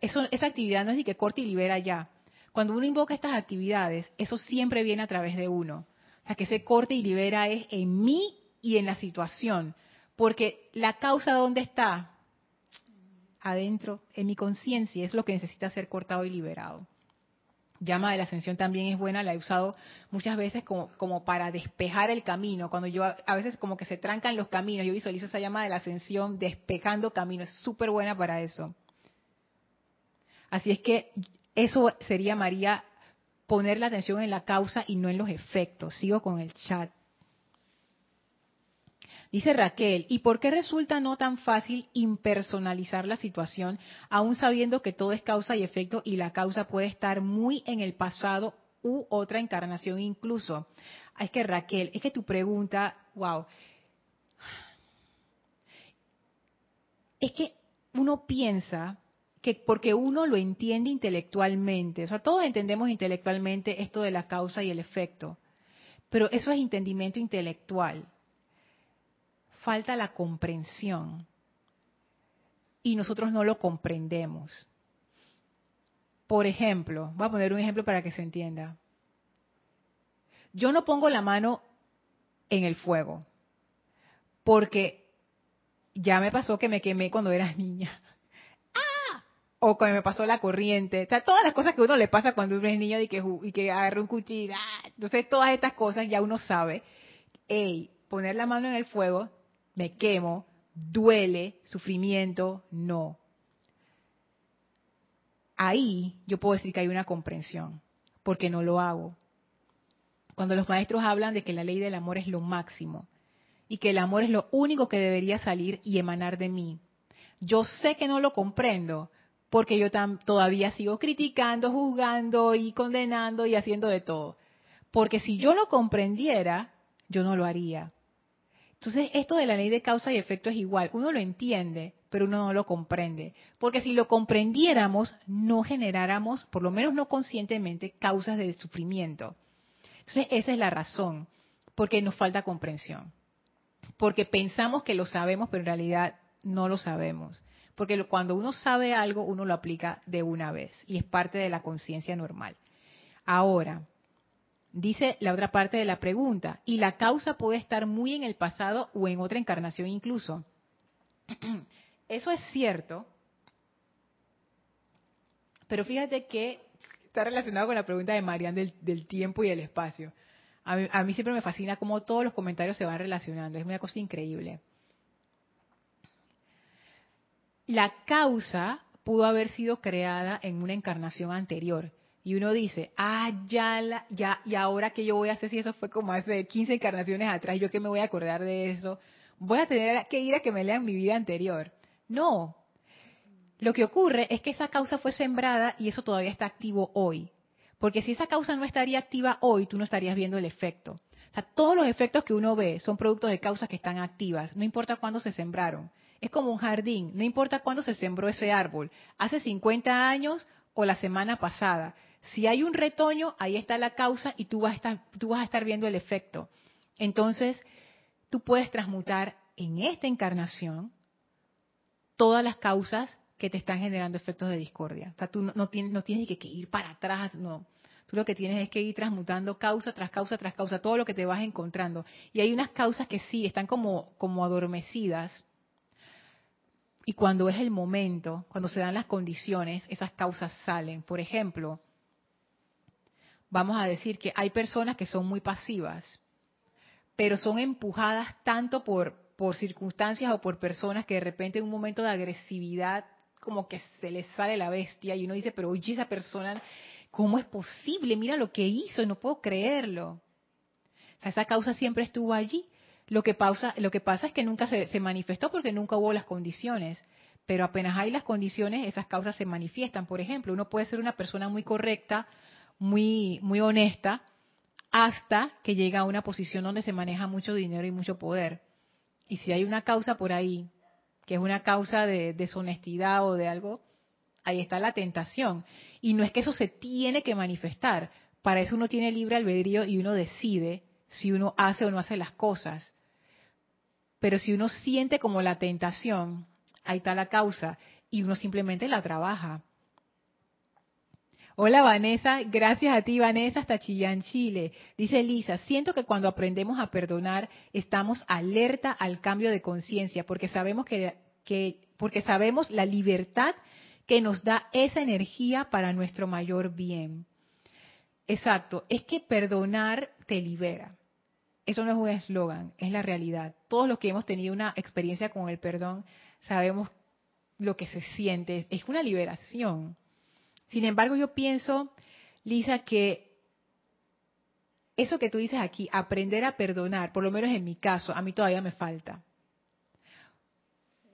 eso, esa actividad no es de que corte y libera ya. Cuando uno invoca estas actividades, eso siempre viene a través de uno. O sea, que ese corte y libera es en mí y en la situación. Porque la causa, ¿dónde está? Adentro, en mi conciencia, es lo que necesita ser cortado y liberado. Llama de la ascensión también es buena, la he usado muchas veces como, para despejar el camino. Cuando yo a veces como que se trancan los caminos, yo visualizo esa llama de la ascensión despejando caminos, es súper buena para eso. Así es que eso sería, María, poner la atención en la causa y no en los efectos. Sigo con el chat. Dice Raquel, ¿y por qué resulta no tan fácil impersonalizar la situación, aún sabiendo que todo es causa y efecto y la causa puede estar muy en el pasado u otra encarnación incluso? Ah, es que Raquel, es que tu pregunta, wow, es que uno piensa que porque uno lo entiende intelectualmente, o sea, todos entendemos intelectualmente esto de la causa y el efecto, pero eso es entendimiento intelectual falta la comprensión y nosotros no lo comprendemos. Por ejemplo, voy a poner un ejemplo para que se entienda. Yo no pongo la mano en el fuego porque ya me pasó que me quemé cuando era niña. ¡Ah! O cuando me pasó la corriente. todas las cosas que uno le pasa cuando uno es niño y que, agarra un cuchillo. ¡ah! Entonces, todas estas cosas ya uno sabe. Ey, poner la mano en el fuego me quemo, duele, sufrimiento, no. Ahí yo puedo decir que hay una comprensión, porque no lo hago. Cuando los maestros hablan de que la ley del amor es lo máximo y que el amor es lo único que debería salir y emanar de mí, yo sé que no lo comprendo porque yo todavía sigo criticando, juzgando y condenando y haciendo de todo. Porque si yo lo comprendiera, yo no lo haría. Entonces, esto de la ley de causa y efecto es igual. Uno lo entiende, pero uno no lo comprende. Porque si lo comprendiéramos, no generáramos, por lo menos no conscientemente, causas de sufrimiento. Entonces, esa es la razón, porque nos falta comprensión. porque pensamos que lo sabemos, pero en realidad no lo sabemos. Porque cuando uno sabe algo, uno lo aplica de una vez y es parte de la conciencia normal. Ahora, dice la otra parte de la pregunta, y la causa puede estar muy en el pasado o en otra encarnación incluso. Eso es cierto, pero fíjate que está relacionado con la pregunta de Marian del, tiempo y el espacio. A mí, siempre me fascina cómo todos los comentarios se van relacionando, es una cosa increíble. La causa pudo haber sido creada en una encarnación anterior. Y uno dice, ah, ya, ya, y ahora que yo voy a hacer si eso fue como hace 15 encarnaciones atrás, yo que me voy a acordar de eso, voy a tener que ir a que me lean mi vida anterior. No. Lo que ocurre es que esa causa fue sembrada y eso todavía está activo hoy. Porque si esa causa no estaría activa hoy, tú no estarías viendo el efecto. O sea, todos los efectos que uno ve son productos de causas que están activas, no importa cuándo se sembraron. Es como un jardín, no importa cuándo se sembró ese árbol, hace 50 años o la semana pasada. Si hay un retoño, ahí está la causa y tú vas a estar, viendo el efecto. Entonces, tú puedes transmutar en esta encarnación todas las causas que te están generando efectos de discordia. O sea, tú no, tienes, no que, ir para atrás, no. Tú lo que tienes es que ir transmutando causa tras causa tras causa, todo lo que te vas encontrando. Y hay unas causas que sí, están como adormecidas. Y cuando es el momento, cuando se dan las condiciones, esas causas salen. Por ejemplo, vamos a decir que hay personas que son muy pasivas, pero son empujadas tanto por, por circunstancias o por personas que de repente en un momento de agresividad como que se le sale la bestia y uno dice, pero oye, esa persona, ¿cómo es posible? Mira lo que hizo, no puedo creerlo. Esa causa siempre estuvo allí. Lo que, pasa, lo que pasa es que nunca se, se manifestó porque nunca hubo las condiciones. Pero apenas hay las condiciones, esas causas se manifiestan. Por ejemplo, uno puede ser una persona muy correcta, muy, muy honesta, hasta que llega a una posición donde se maneja mucho dinero y mucho poder. Y si hay una causa por ahí que es una causa de deshonestidad o de algo, ahí está la tentación. Y no es que eso se tiene que manifestar. Para eso uno tiene libre albedrío y uno decide si uno hace o no hace las cosas. Pero si uno siente como la tentación, ahí está la causa y uno simplemente la trabaja. Hola Vanessa, gracias a ti Vanessa hasta Chillán, Chile. Dice Lisa, siento que cuando aprendemos a perdonar estamos alerta al cambio de conciencia porque sabemos que, que, porque sabemos la libertad que nos da esa energía para nuestro mayor bien. Exacto, es que perdonar te libera. Eso no es un eslogan, es la realidad. Todos los que hemos tenido una experiencia con el perdón sabemos lo que se siente, es una liberación. Sin embargo, yo pienso, Lisa, que eso que tú dices aquí, aprender a perdonar, por lo menos en mi caso, a mí todavía me falta.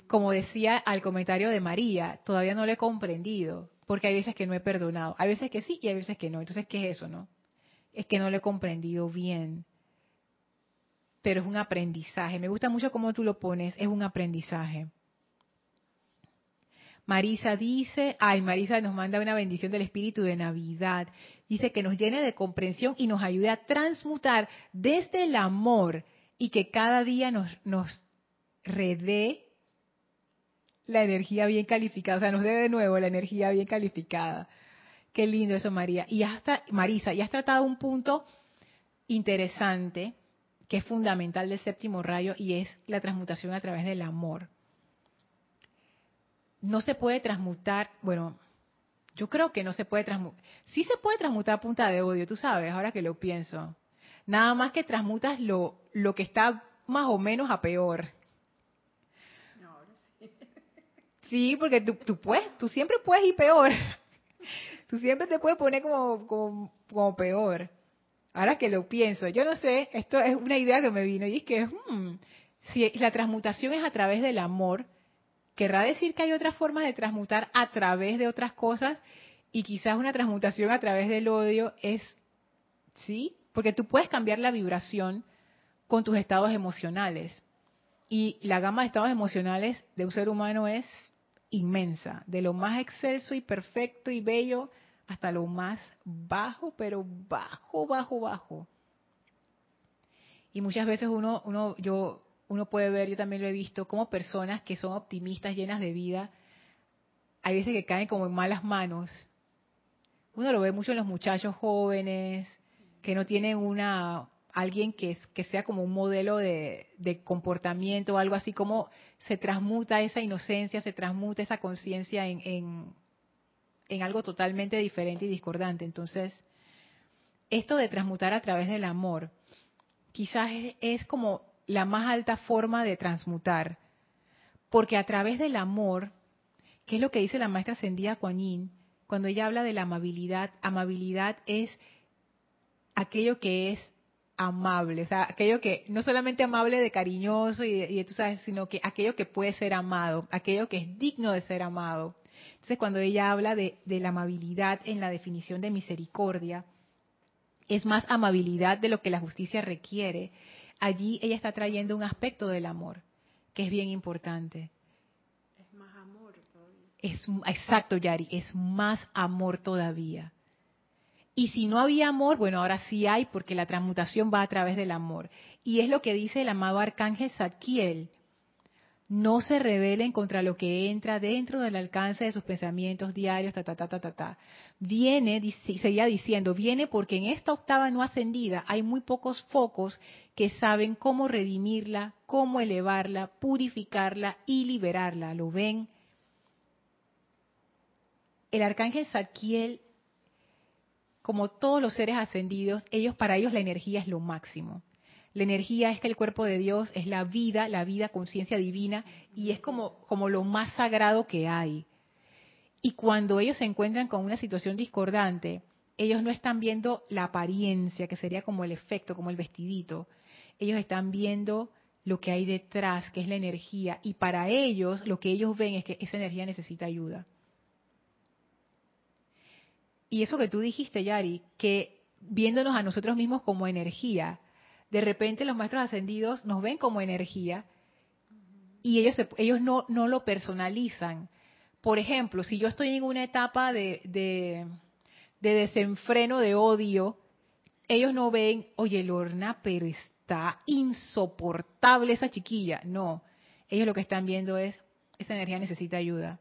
Como decía al comentario de María, todavía no lo he comprendido, porque hay veces que no he perdonado, hay veces que sí y hay veces que no. Entonces, ¿qué es eso, no? Es que no lo he comprendido bien. Pero es un aprendizaje. Me gusta mucho cómo tú lo pones, es un aprendizaje. Marisa dice, ay, Marisa nos manda una bendición del Espíritu de Navidad. Dice que nos llene de comprensión y nos ayude a transmutar desde el amor y que cada día nos, nos redé la energía bien calificada, o sea, nos dé de nuevo la energía bien calificada. Qué lindo eso, María. Y hasta, Marisa, y has tratado un punto interesante que es fundamental del séptimo rayo y es la transmutación a través del amor no se puede transmutar, bueno, yo creo que no se puede transmutar, sí se puede transmutar a punta de odio, tú sabes, ahora que lo pienso. Nada más que transmutas lo, lo que está más o menos a peor. sí. porque tú, tú, puedes, tú siempre puedes ir peor. Tú siempre te puedes poner como, como, como peor. Ahora que lo pienso, yo no sé, esto es una idea que me vino y es que hmm, si la transmutación es a través del amor, querrá decir que hay otras formas de transmutar a través de otras cosas y quizás una transmutación a través del odio es, ¿sí? Porque tú puedes cambiar la vibración con tus estados emocionales. Y la gama de estados emocionales de un ser humano es inmensa, de lo más excelso y perfecto y bello hasta lo más bajo, pero bajo, bajo, bajo. Y muchas veces uno, uno, yo uno puede ver, yo también lo he visto, como personas que son optimistas, llenas de vida, hay veces que caen como en malas manos. Uno lo ve mucho en los muchachos jóvenes, que no tienen una alguien que, que sea como un modelo de, comportamiento o algo así, como se transmuta esa inocencia, se transmuta esa conciencia en, en algo totalmente diferente y discordante. Entonces, esto de transmutar a través del amor, quizás es, como la más alta forma de transmutar, porque a través del amor, que es lo que dice la maestra Sendía Kuan cuando ella habla de la amabilidad, amabilidad es aquello que es amable, o sea, aquello que no solamente amable de cariñoso y, y tú sabes, sino que aquello que puede ser amado, aquello que es digno de ser amado. Entonces, cuando ella habla de, de la amabilidad en la definición de misericordia, es más amabilidad de lo que la justicia requiere. Allí ella está trayendo un aspecto del amor, que es bien importante. Es más amor todavía. Es, exacto, Yari, es más amor todavía. Y si no había amor, bueno, ahora sí hay, porque la transmutación va a través del amor. Y es lo que dice el amado arcángel Zadkiel no se rebelen contra lo que entra dentro del alcance de sus pensamientos diarios, ta, ta, ta, ta, ta, ta. Viene, seguía diciendo, viene porque en esta octava no ascendida hay muy pocos focos que saben cómo redimirla, cómo elevarla, purificarla y liberarla. ¿Lo ven? El arcángel Saquiel, como todos los seres ascendidos, ellos para ellos la energía es lo máximo. La energía es que el cuerpo de Dios es la vida, la vida, conciencia divina, y es como, como lo más sagrado que hay. Y cuando ellos se encuentran con una situación discordante, ellos no están viendo la apariencia, que sería como el efecto, como el vestidito. Ellos están viendo lo que hay detrás, que es la energía. Y para ellos, lo que ellos ven es que esa energía necesita ayuda. Y eso que tú dijiste, Yari, que viéndonos a nosotros mismos como energía, de repente los maestros ascendidos nos ven como energía y ellos, ellos no, no lo personalizan. Por ejemplo, si yo estoy en una etapa de, de, desenfreno, de odio, ellos no ven, oye, Lorna, pero está insoportable esa chiquilla. No, ellos lo que están viendo es, esa energía necesita ayuda.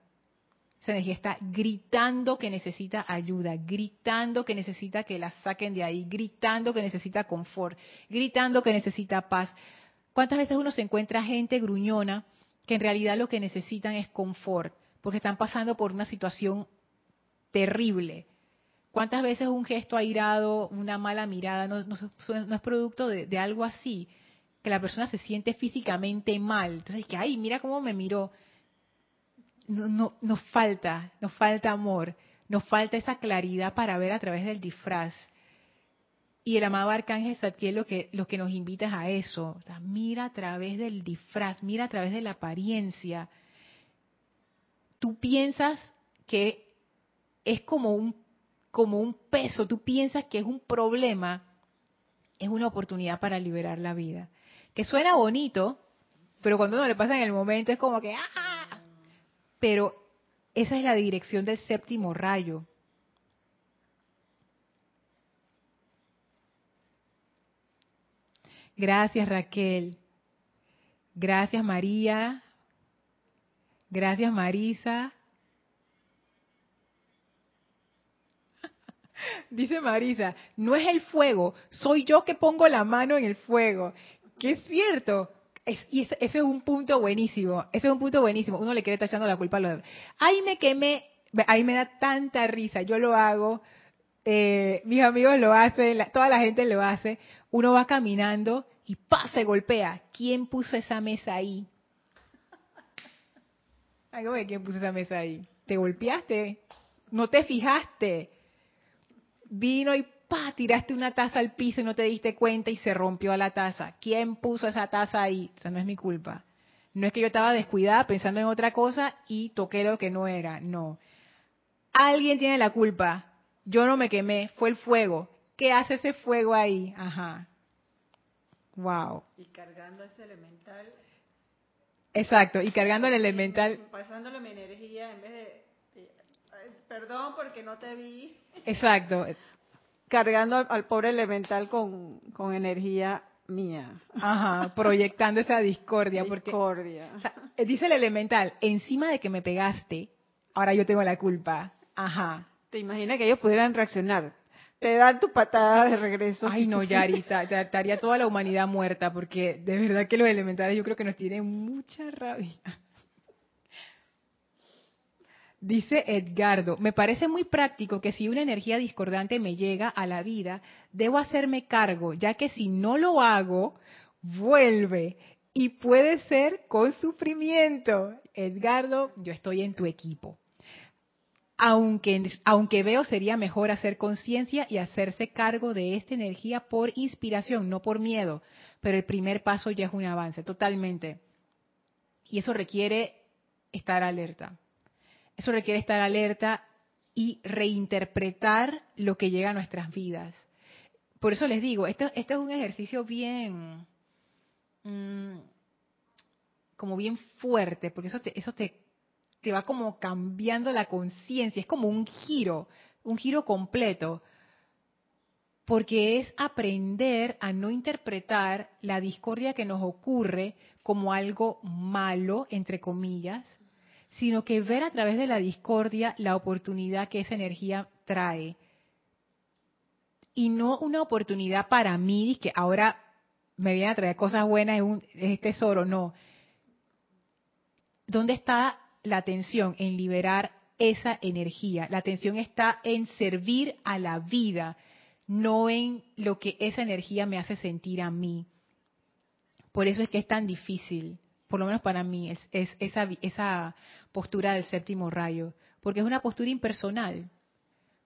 Esa energía está gritando que necesita ayuda, gritando que necesita que la saquen de ahí, gritando que necesita confort, gritando que necesita paz. ¿Cuántas veces uno se encuentra gente gruñona que en realidad lo que necesitan es confort, porque están pasando por una situación terrible? ¿Cuántas veces un gesto airado, una mala mirada, no, es producto de, algo así? Que la persona se siente físicamente mal. Entonces, que, ay, mira cómo me miró no, nos falta, nos falta amor, nos falta esa claridad para ver a través del disfraz. Y el amado Arcángel Satquiel lo que, lo que nos invita a eso. mira a través del disfraz, mira a través de la apariencia. Tú piensas que es como un, como un peso, tú piensas que es un problema, es una oportunidad para liberar la vida. Que suena bonito, pero cuando uno le pasa en el momento es como que, ¡ah! Pero esa es la dirección del séptimo rayo. Gracias Raquel. Gracias María. Gracias Marisa. Dice Marisa, no es el fuego, soy yo que pongo la mano en el fuego. Que es cierto, y ese, es un punto buenísimo, ese es un punto buenísimo. Uno le quiere estar echando la culpa a los demás. Ahí me quemé, ahí me da tanta risa, yo lo hago, eh, mis amigos lo hacen, toda la gente lo hace. Uno va caminando y ¡pa! se golpea. ¿Quién puso esa mesa ahí? ¿quién puso esa mesa ahí? ¿Te golpeaste? ¿No te fijaste? Vino y pa, tiraste una taza al piso y no te diste cuenta y se rompió la taza. ¿Quién puso esa taza ahí? O sea, no es mi culpa. No es que yo estaba descuidada pensando en otra cosa y toqué lo que no era. No. Alguien tiene la culpa. Yo no me quemé, fue el fuego. ¿Qué hace ese fuego ahí? Ajá. Wow. Y cargando ese elemental. Exacto, y cargando el elemental. Pasándole mi energía en vez de. Perdón porque no te vi. Exacto cargando al, pobre elemental con, con, energía mía. Ajá, proyectando esa discordia. Discordia. Porque, dice el elemental, encima de que me pegaste, ahora yo tengo la culpa. Ajá. ¿Te imaginas que ellos pudieran reaccionar? Te dan tu patada de regreso. Ay, no, Yarita, estaría toda la humanidad muerta, porque de verdad que los elementales yo creo que nos tienen mucha rabia. Dice Edgardo, me parece muy práctico que si una energía discordante me llega a la vida, debo hacerme cargo, ya que si no lo hago, vuelve y puede ser con sufrimiento. Edgardo, yo estoy en tu equipo. Aunque, aunque veo sería mejor hacer conciencia y hacerse cargo de esta energía por inspiración, no por miedo, pero el primer paso ya es un avance, totalmente. Y eso requiere estar alerta eso requiere estar alerta y reinterpretar lo que llega a nuestras vidas. Por eso les digo, esto, es un ejercicio bien, mm, como bien fuerte, porque eso te, eso te, te va como cambiando la conciencia, es como un giro, un giro completo, porque es aprender a no interpretar la discordia que nos ocurre como algo malo, entre comillas, sino que ver a través de la discordia la oportunidad que esa energía trae. Y no una oportunidad para mí, que ahora me viene a traer cosas buenas, es, un, es tesoro, no. ¿Dónde está la atención? En liberar esa energía. La atención está en servir a la vida, no en lo que esa energía me hace sentir a mí. Por eso es que es tan difícil por lo menos para mí, es, esa, esa postura del séptimo rayo, porque es una postura impersonal,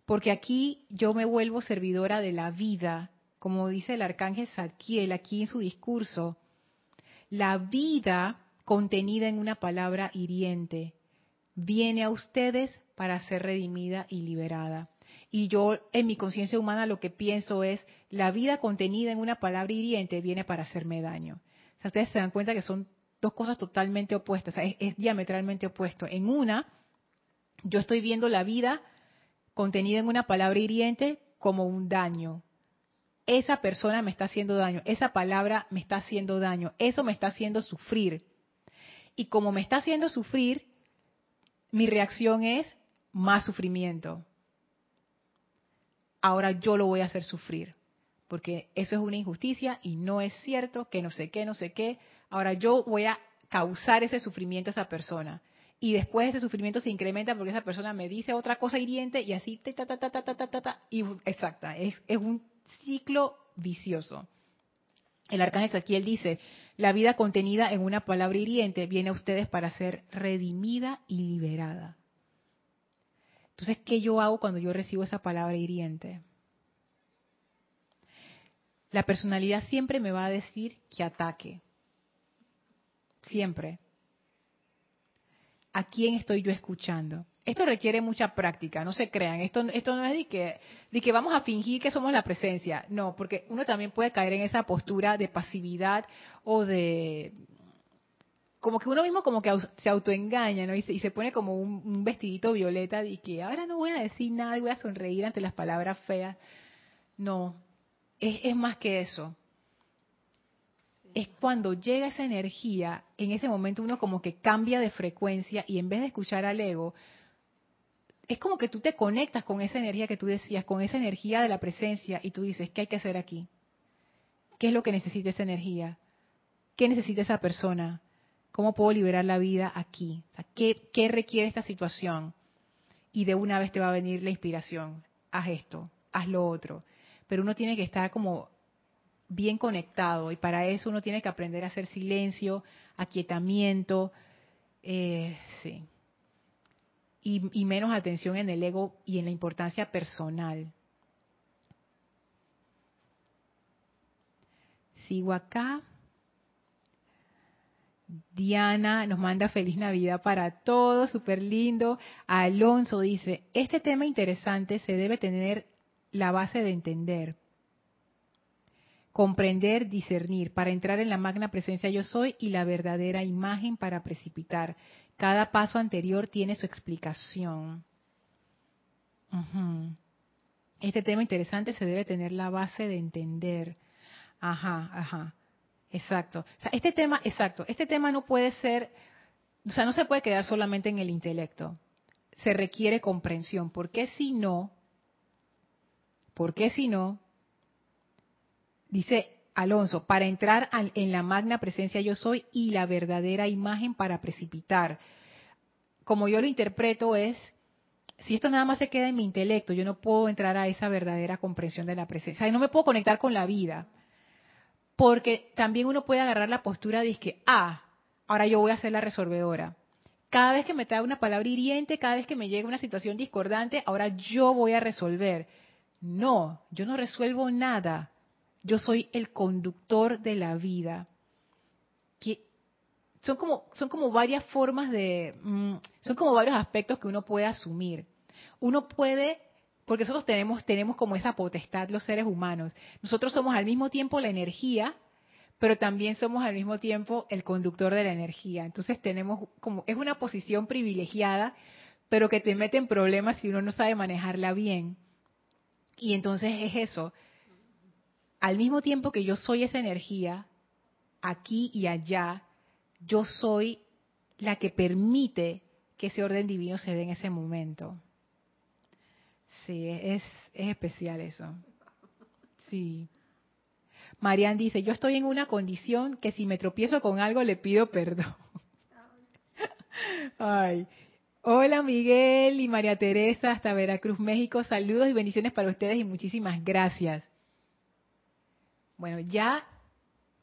porque aquí yo me vuelvo servidora de la vida, como dice el arcángel Zadkiel aquí en su discurso, la vida contenida en una palabra hiriente viene a ustedes para ser redimida y liberada. Y yo en mi conciencia humana lo que pienso es, la vida contenida en una palabra hiriente viene para hacerme daño. O sea, ustedes se dan cuenta que son dos cosas totalmente opuestas, es, diametralmente opuesto. En una, yo estoy viendo la vida contenida en una palabra hiriente como un daño. Esa persona me está haciendo daño, esa palabra me está haciendo daño, eso me está haciendo sufrir. Y como me está haciendo sufrir, mi reacción es más sufrimiento. Ahora yo lo voy a hacer sufrir, porque eso es una injusticia y no es cierto que no sé qué, no sé qué. Ahora yo voy a causar ese sufrimiento a esa persona. Y después ese sufrimiento se incrementa porque esa persona me dice otra cosa hiriente y así, ta, ta, ta, ta, ta, ta, ta, y exacta, es, es un ciclo vicioso. El arcángel Saquiel dice, la vida contenida en una palabra hiriente viene a ustedes para ser redimida y liberada. Entonces, ¿qué yo hago cuando yo recibo esa palabra hiriente? La personalidad siempre me va a decir que ataque, Siempre. ¿A quién estoy yo escuchando? Esto requiere mucha práctica, no se crean. Esto, esto no es de que, de que vamos a fingir que somos la presencia. No, porque uno también puede caer en esa postura de pasividad o de como que uno mismo como que se autoengaña. Y se, y pone como un, vestidito violeta de que ahora no voy a decir nada y voy a sonreír ante las palabras feas. No, es más que eso es cuando llega esa energía, en ese momento uno como que cambia de frecuencia y en vez de escuchar al ego, es como que tú te conectas con esa energía que tú decías, con esa energía de la presencia y tú dices, ¿qué hay que hacer aquí? ¿Qué es lo que necesita esa energía? ¿Qué necesita esa persona? ¿Cómo puedo liberar la vida aquí? ¿qué, ¿Qué requiere esta situación? Y de una vez te va a venir la inspiración. Haz esto, haz lo otro. Pero uno tiene que estar como bien conectado y para eso uno tiene que aprender a hacer silencio, aquietamiento, eh, sí. Y, y menos atención en el ego y en la importancia personal. Sigo acá. Diana nos manda feliz Navidad para todos, súper lindo. Alonso dice, este tema interesante se debe tener la base de entender comprender, discernir, para entrar en la magna presencia yo soy y la verdadera imagen para precipitar. Cada paso anterior tiene su explicación. Este tema interesante se debe tener la base de entender. Ajá, ajá. Exacto. O sea, este tema, exacto, este tema no puede ser, o sea, no se puede quedar solamente en el intelecto. Se requiere comprensión, porque si no, porque si no, dice Alonso, para entrar en la magna presencia yo soy y la verdadera imagen para precipitar. Como yo lo interpreto es, si esto nada más se queda en mi intelecto, yo no puedo entrar a esa verdadera comprensión de la presencia. Y no me puedo conectar con la vida. Porque también uno puede agarrar la postura de que, ah, ahora yo voy a ser la resolvedora. Cada vez que me trae una palabra hiriente, cada vez que me llega una situación discordante, ahora yo voy a resolver. No, yo no resuelvo nada. Yo soy el conductor de la vida. Que son como, son como varias formas de, mm, son como varios aspectos que uno puede asumir. Uno puede porque nosotros tenemos, tenemos como esa potestad los seres humanos. Nosotros somos al mismo tiempo la energía, pero también somos al mismo tiempo el conductor de la energía. Entonces tenemos como, es una posición privilegiada, pero que te mete en problemas si uno no sabe manejarla bien. Y entonces es eso. Al mismo tiempo que yo soy esa energía, aquí y allá, yo soy la que permite que ese orden divino se dé en ese momento. Sí, es, es especial eso. Sí. Marian dice, yo estoy en una condición que si me tropiezo con algo le pido perdón. Ay. Hola Miguel y María Teresa hasta Veracruz, México. Saludos y bendiciones para ustedes y muchísimas gracias. Bueno, ya,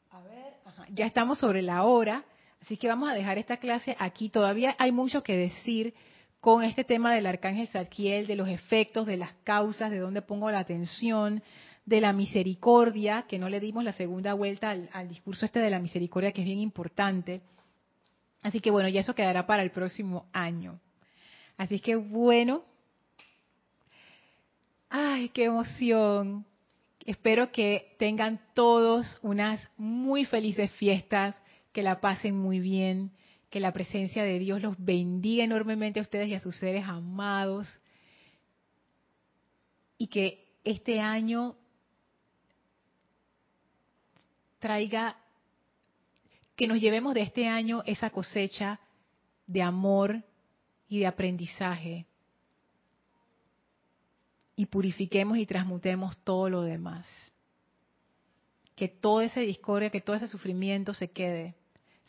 a ver, ya estamos sobre la hora, así que vamos a dejar esta clase aquí. Todavía hay mucho que decir con este tema del arcángel Zadkiel, de los efectos, de las causas, de dónde pongo la atención, de la misericordia, que no le dimos la segunda vuelta al, discurso este de la misericordia, que es bien importante. Así que bueno, ya eso quedará para el próximo año. Así que bueno, ay, qué emoción. Espero que tengan todos unas muy felices fiestas, que la pasen muy bien, que la presencia de Dios los bendiga enormemente a ustedes y a sus seres amados. Y que este año traiga, que nos llevemos de este año esa cosecha de amor y de aprendizaje. Y purifiquemos y transmutemos todo lo demás. Que todo ese discordia, que todo ese sufrimiento se quede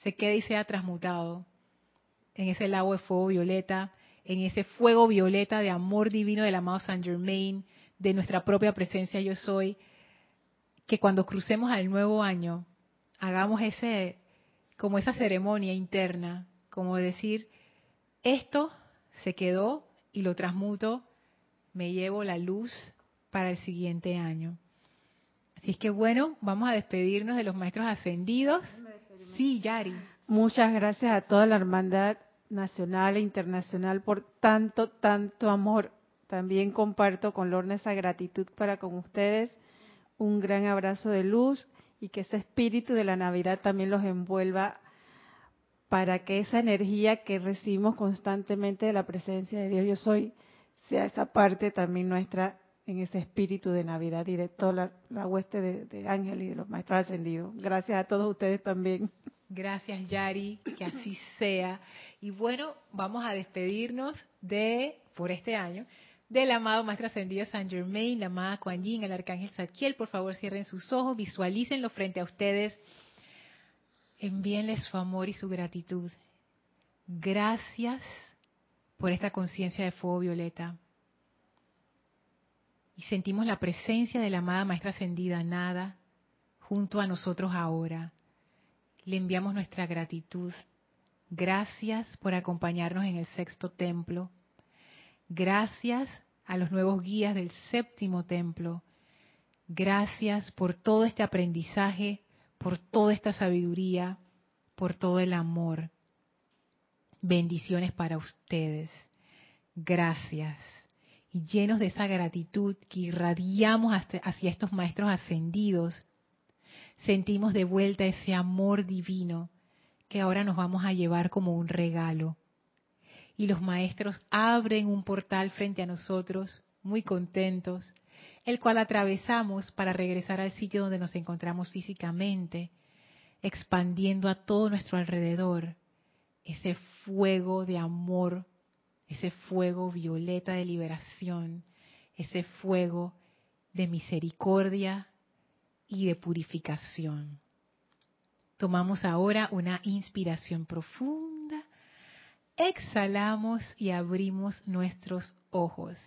se quede y sea transmutado en ese lago de fuego violeta, en ese fuego violeta de amor divino del amado Saint Germain, de nuestra propia presencia yo soy, que cuando crucemos al nuevo año hagamos ese como esa ceremonia interna, como decir, esto se quedó y lo transmuto, me llevo la luz para el siguiente año. Así es que bueno, vamos a despedirnos de los maestros ascendidos. Sí, Yari. Muchas gracias a toda la hermandad nacional e internacional por tanto, tanto amor. También comparto con Lorna esa gratitud para con ustedes. Un gran abrazo de luz y que ese espíritu de la Navidad también los envuelva para que esa energía que recibimos constantemente de la presencia de Dios yo soy sea esa parte también nuestra en ese espíritu de Navidad y de toda la, hueste de, de ángeles y de los maestros ascendidos. Gracias a todos ustedes también. Gracias, Yari, que así sea. Y bueno, vamos a despedirnos de, por este año, del amado Maestro Ascendido San Germain, la amada Kuan Yin, el Arcángel Zadkiel. Por favor, cierren sus ojos, visualícenlo frente a ustedes. Envíenles su amor y su gratitud. Gracias por esta conciencia de fuego violeta. Y sentimos la presencia de la amada Maestra Ascendida Nada junto a nosotros ahora le enviamos nuestra gratitud. Gracias por acompañarnos en el sexto templo. Gracias a los nuevos guías del séptimo templo. Gracias por todo este aprendizaje, por toda esta sabiduría, por todo el amor. Bendiciones para ustedes. Gracias. Y llenos de esa gratitud que irradiamos hacia estos maestros ascendidos, sentimos de vuelta ese amor divino que ahora nos vamos a llevar como un regalo. Y los maestros abren un portal frente a nosotros, muy contentos, el cual atravesamos para regresar al sitio donde nos encontramos físicamente, expandiendo a todo nuestro alrededor ese fuego de amor, ese fuego violeta de liberación, ese fuego de misericordia y de purificación. Tomamos ahora una inspiración profunda, exhalamos y abrimos nuestros ojos.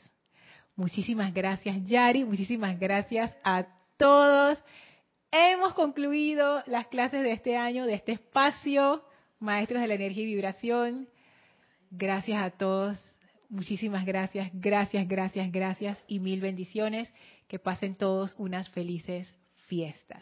Muchísimas gracias Yari, muchísimas gracias a todos. Hemos concluido las clases de este año, de este espacio, Maestros de la Energía y Vibración. Gracias a todos. Muchísimas gracias, gracias, gracias, gracias y mil bendiciones. Que pasen todos unas felices fiestas.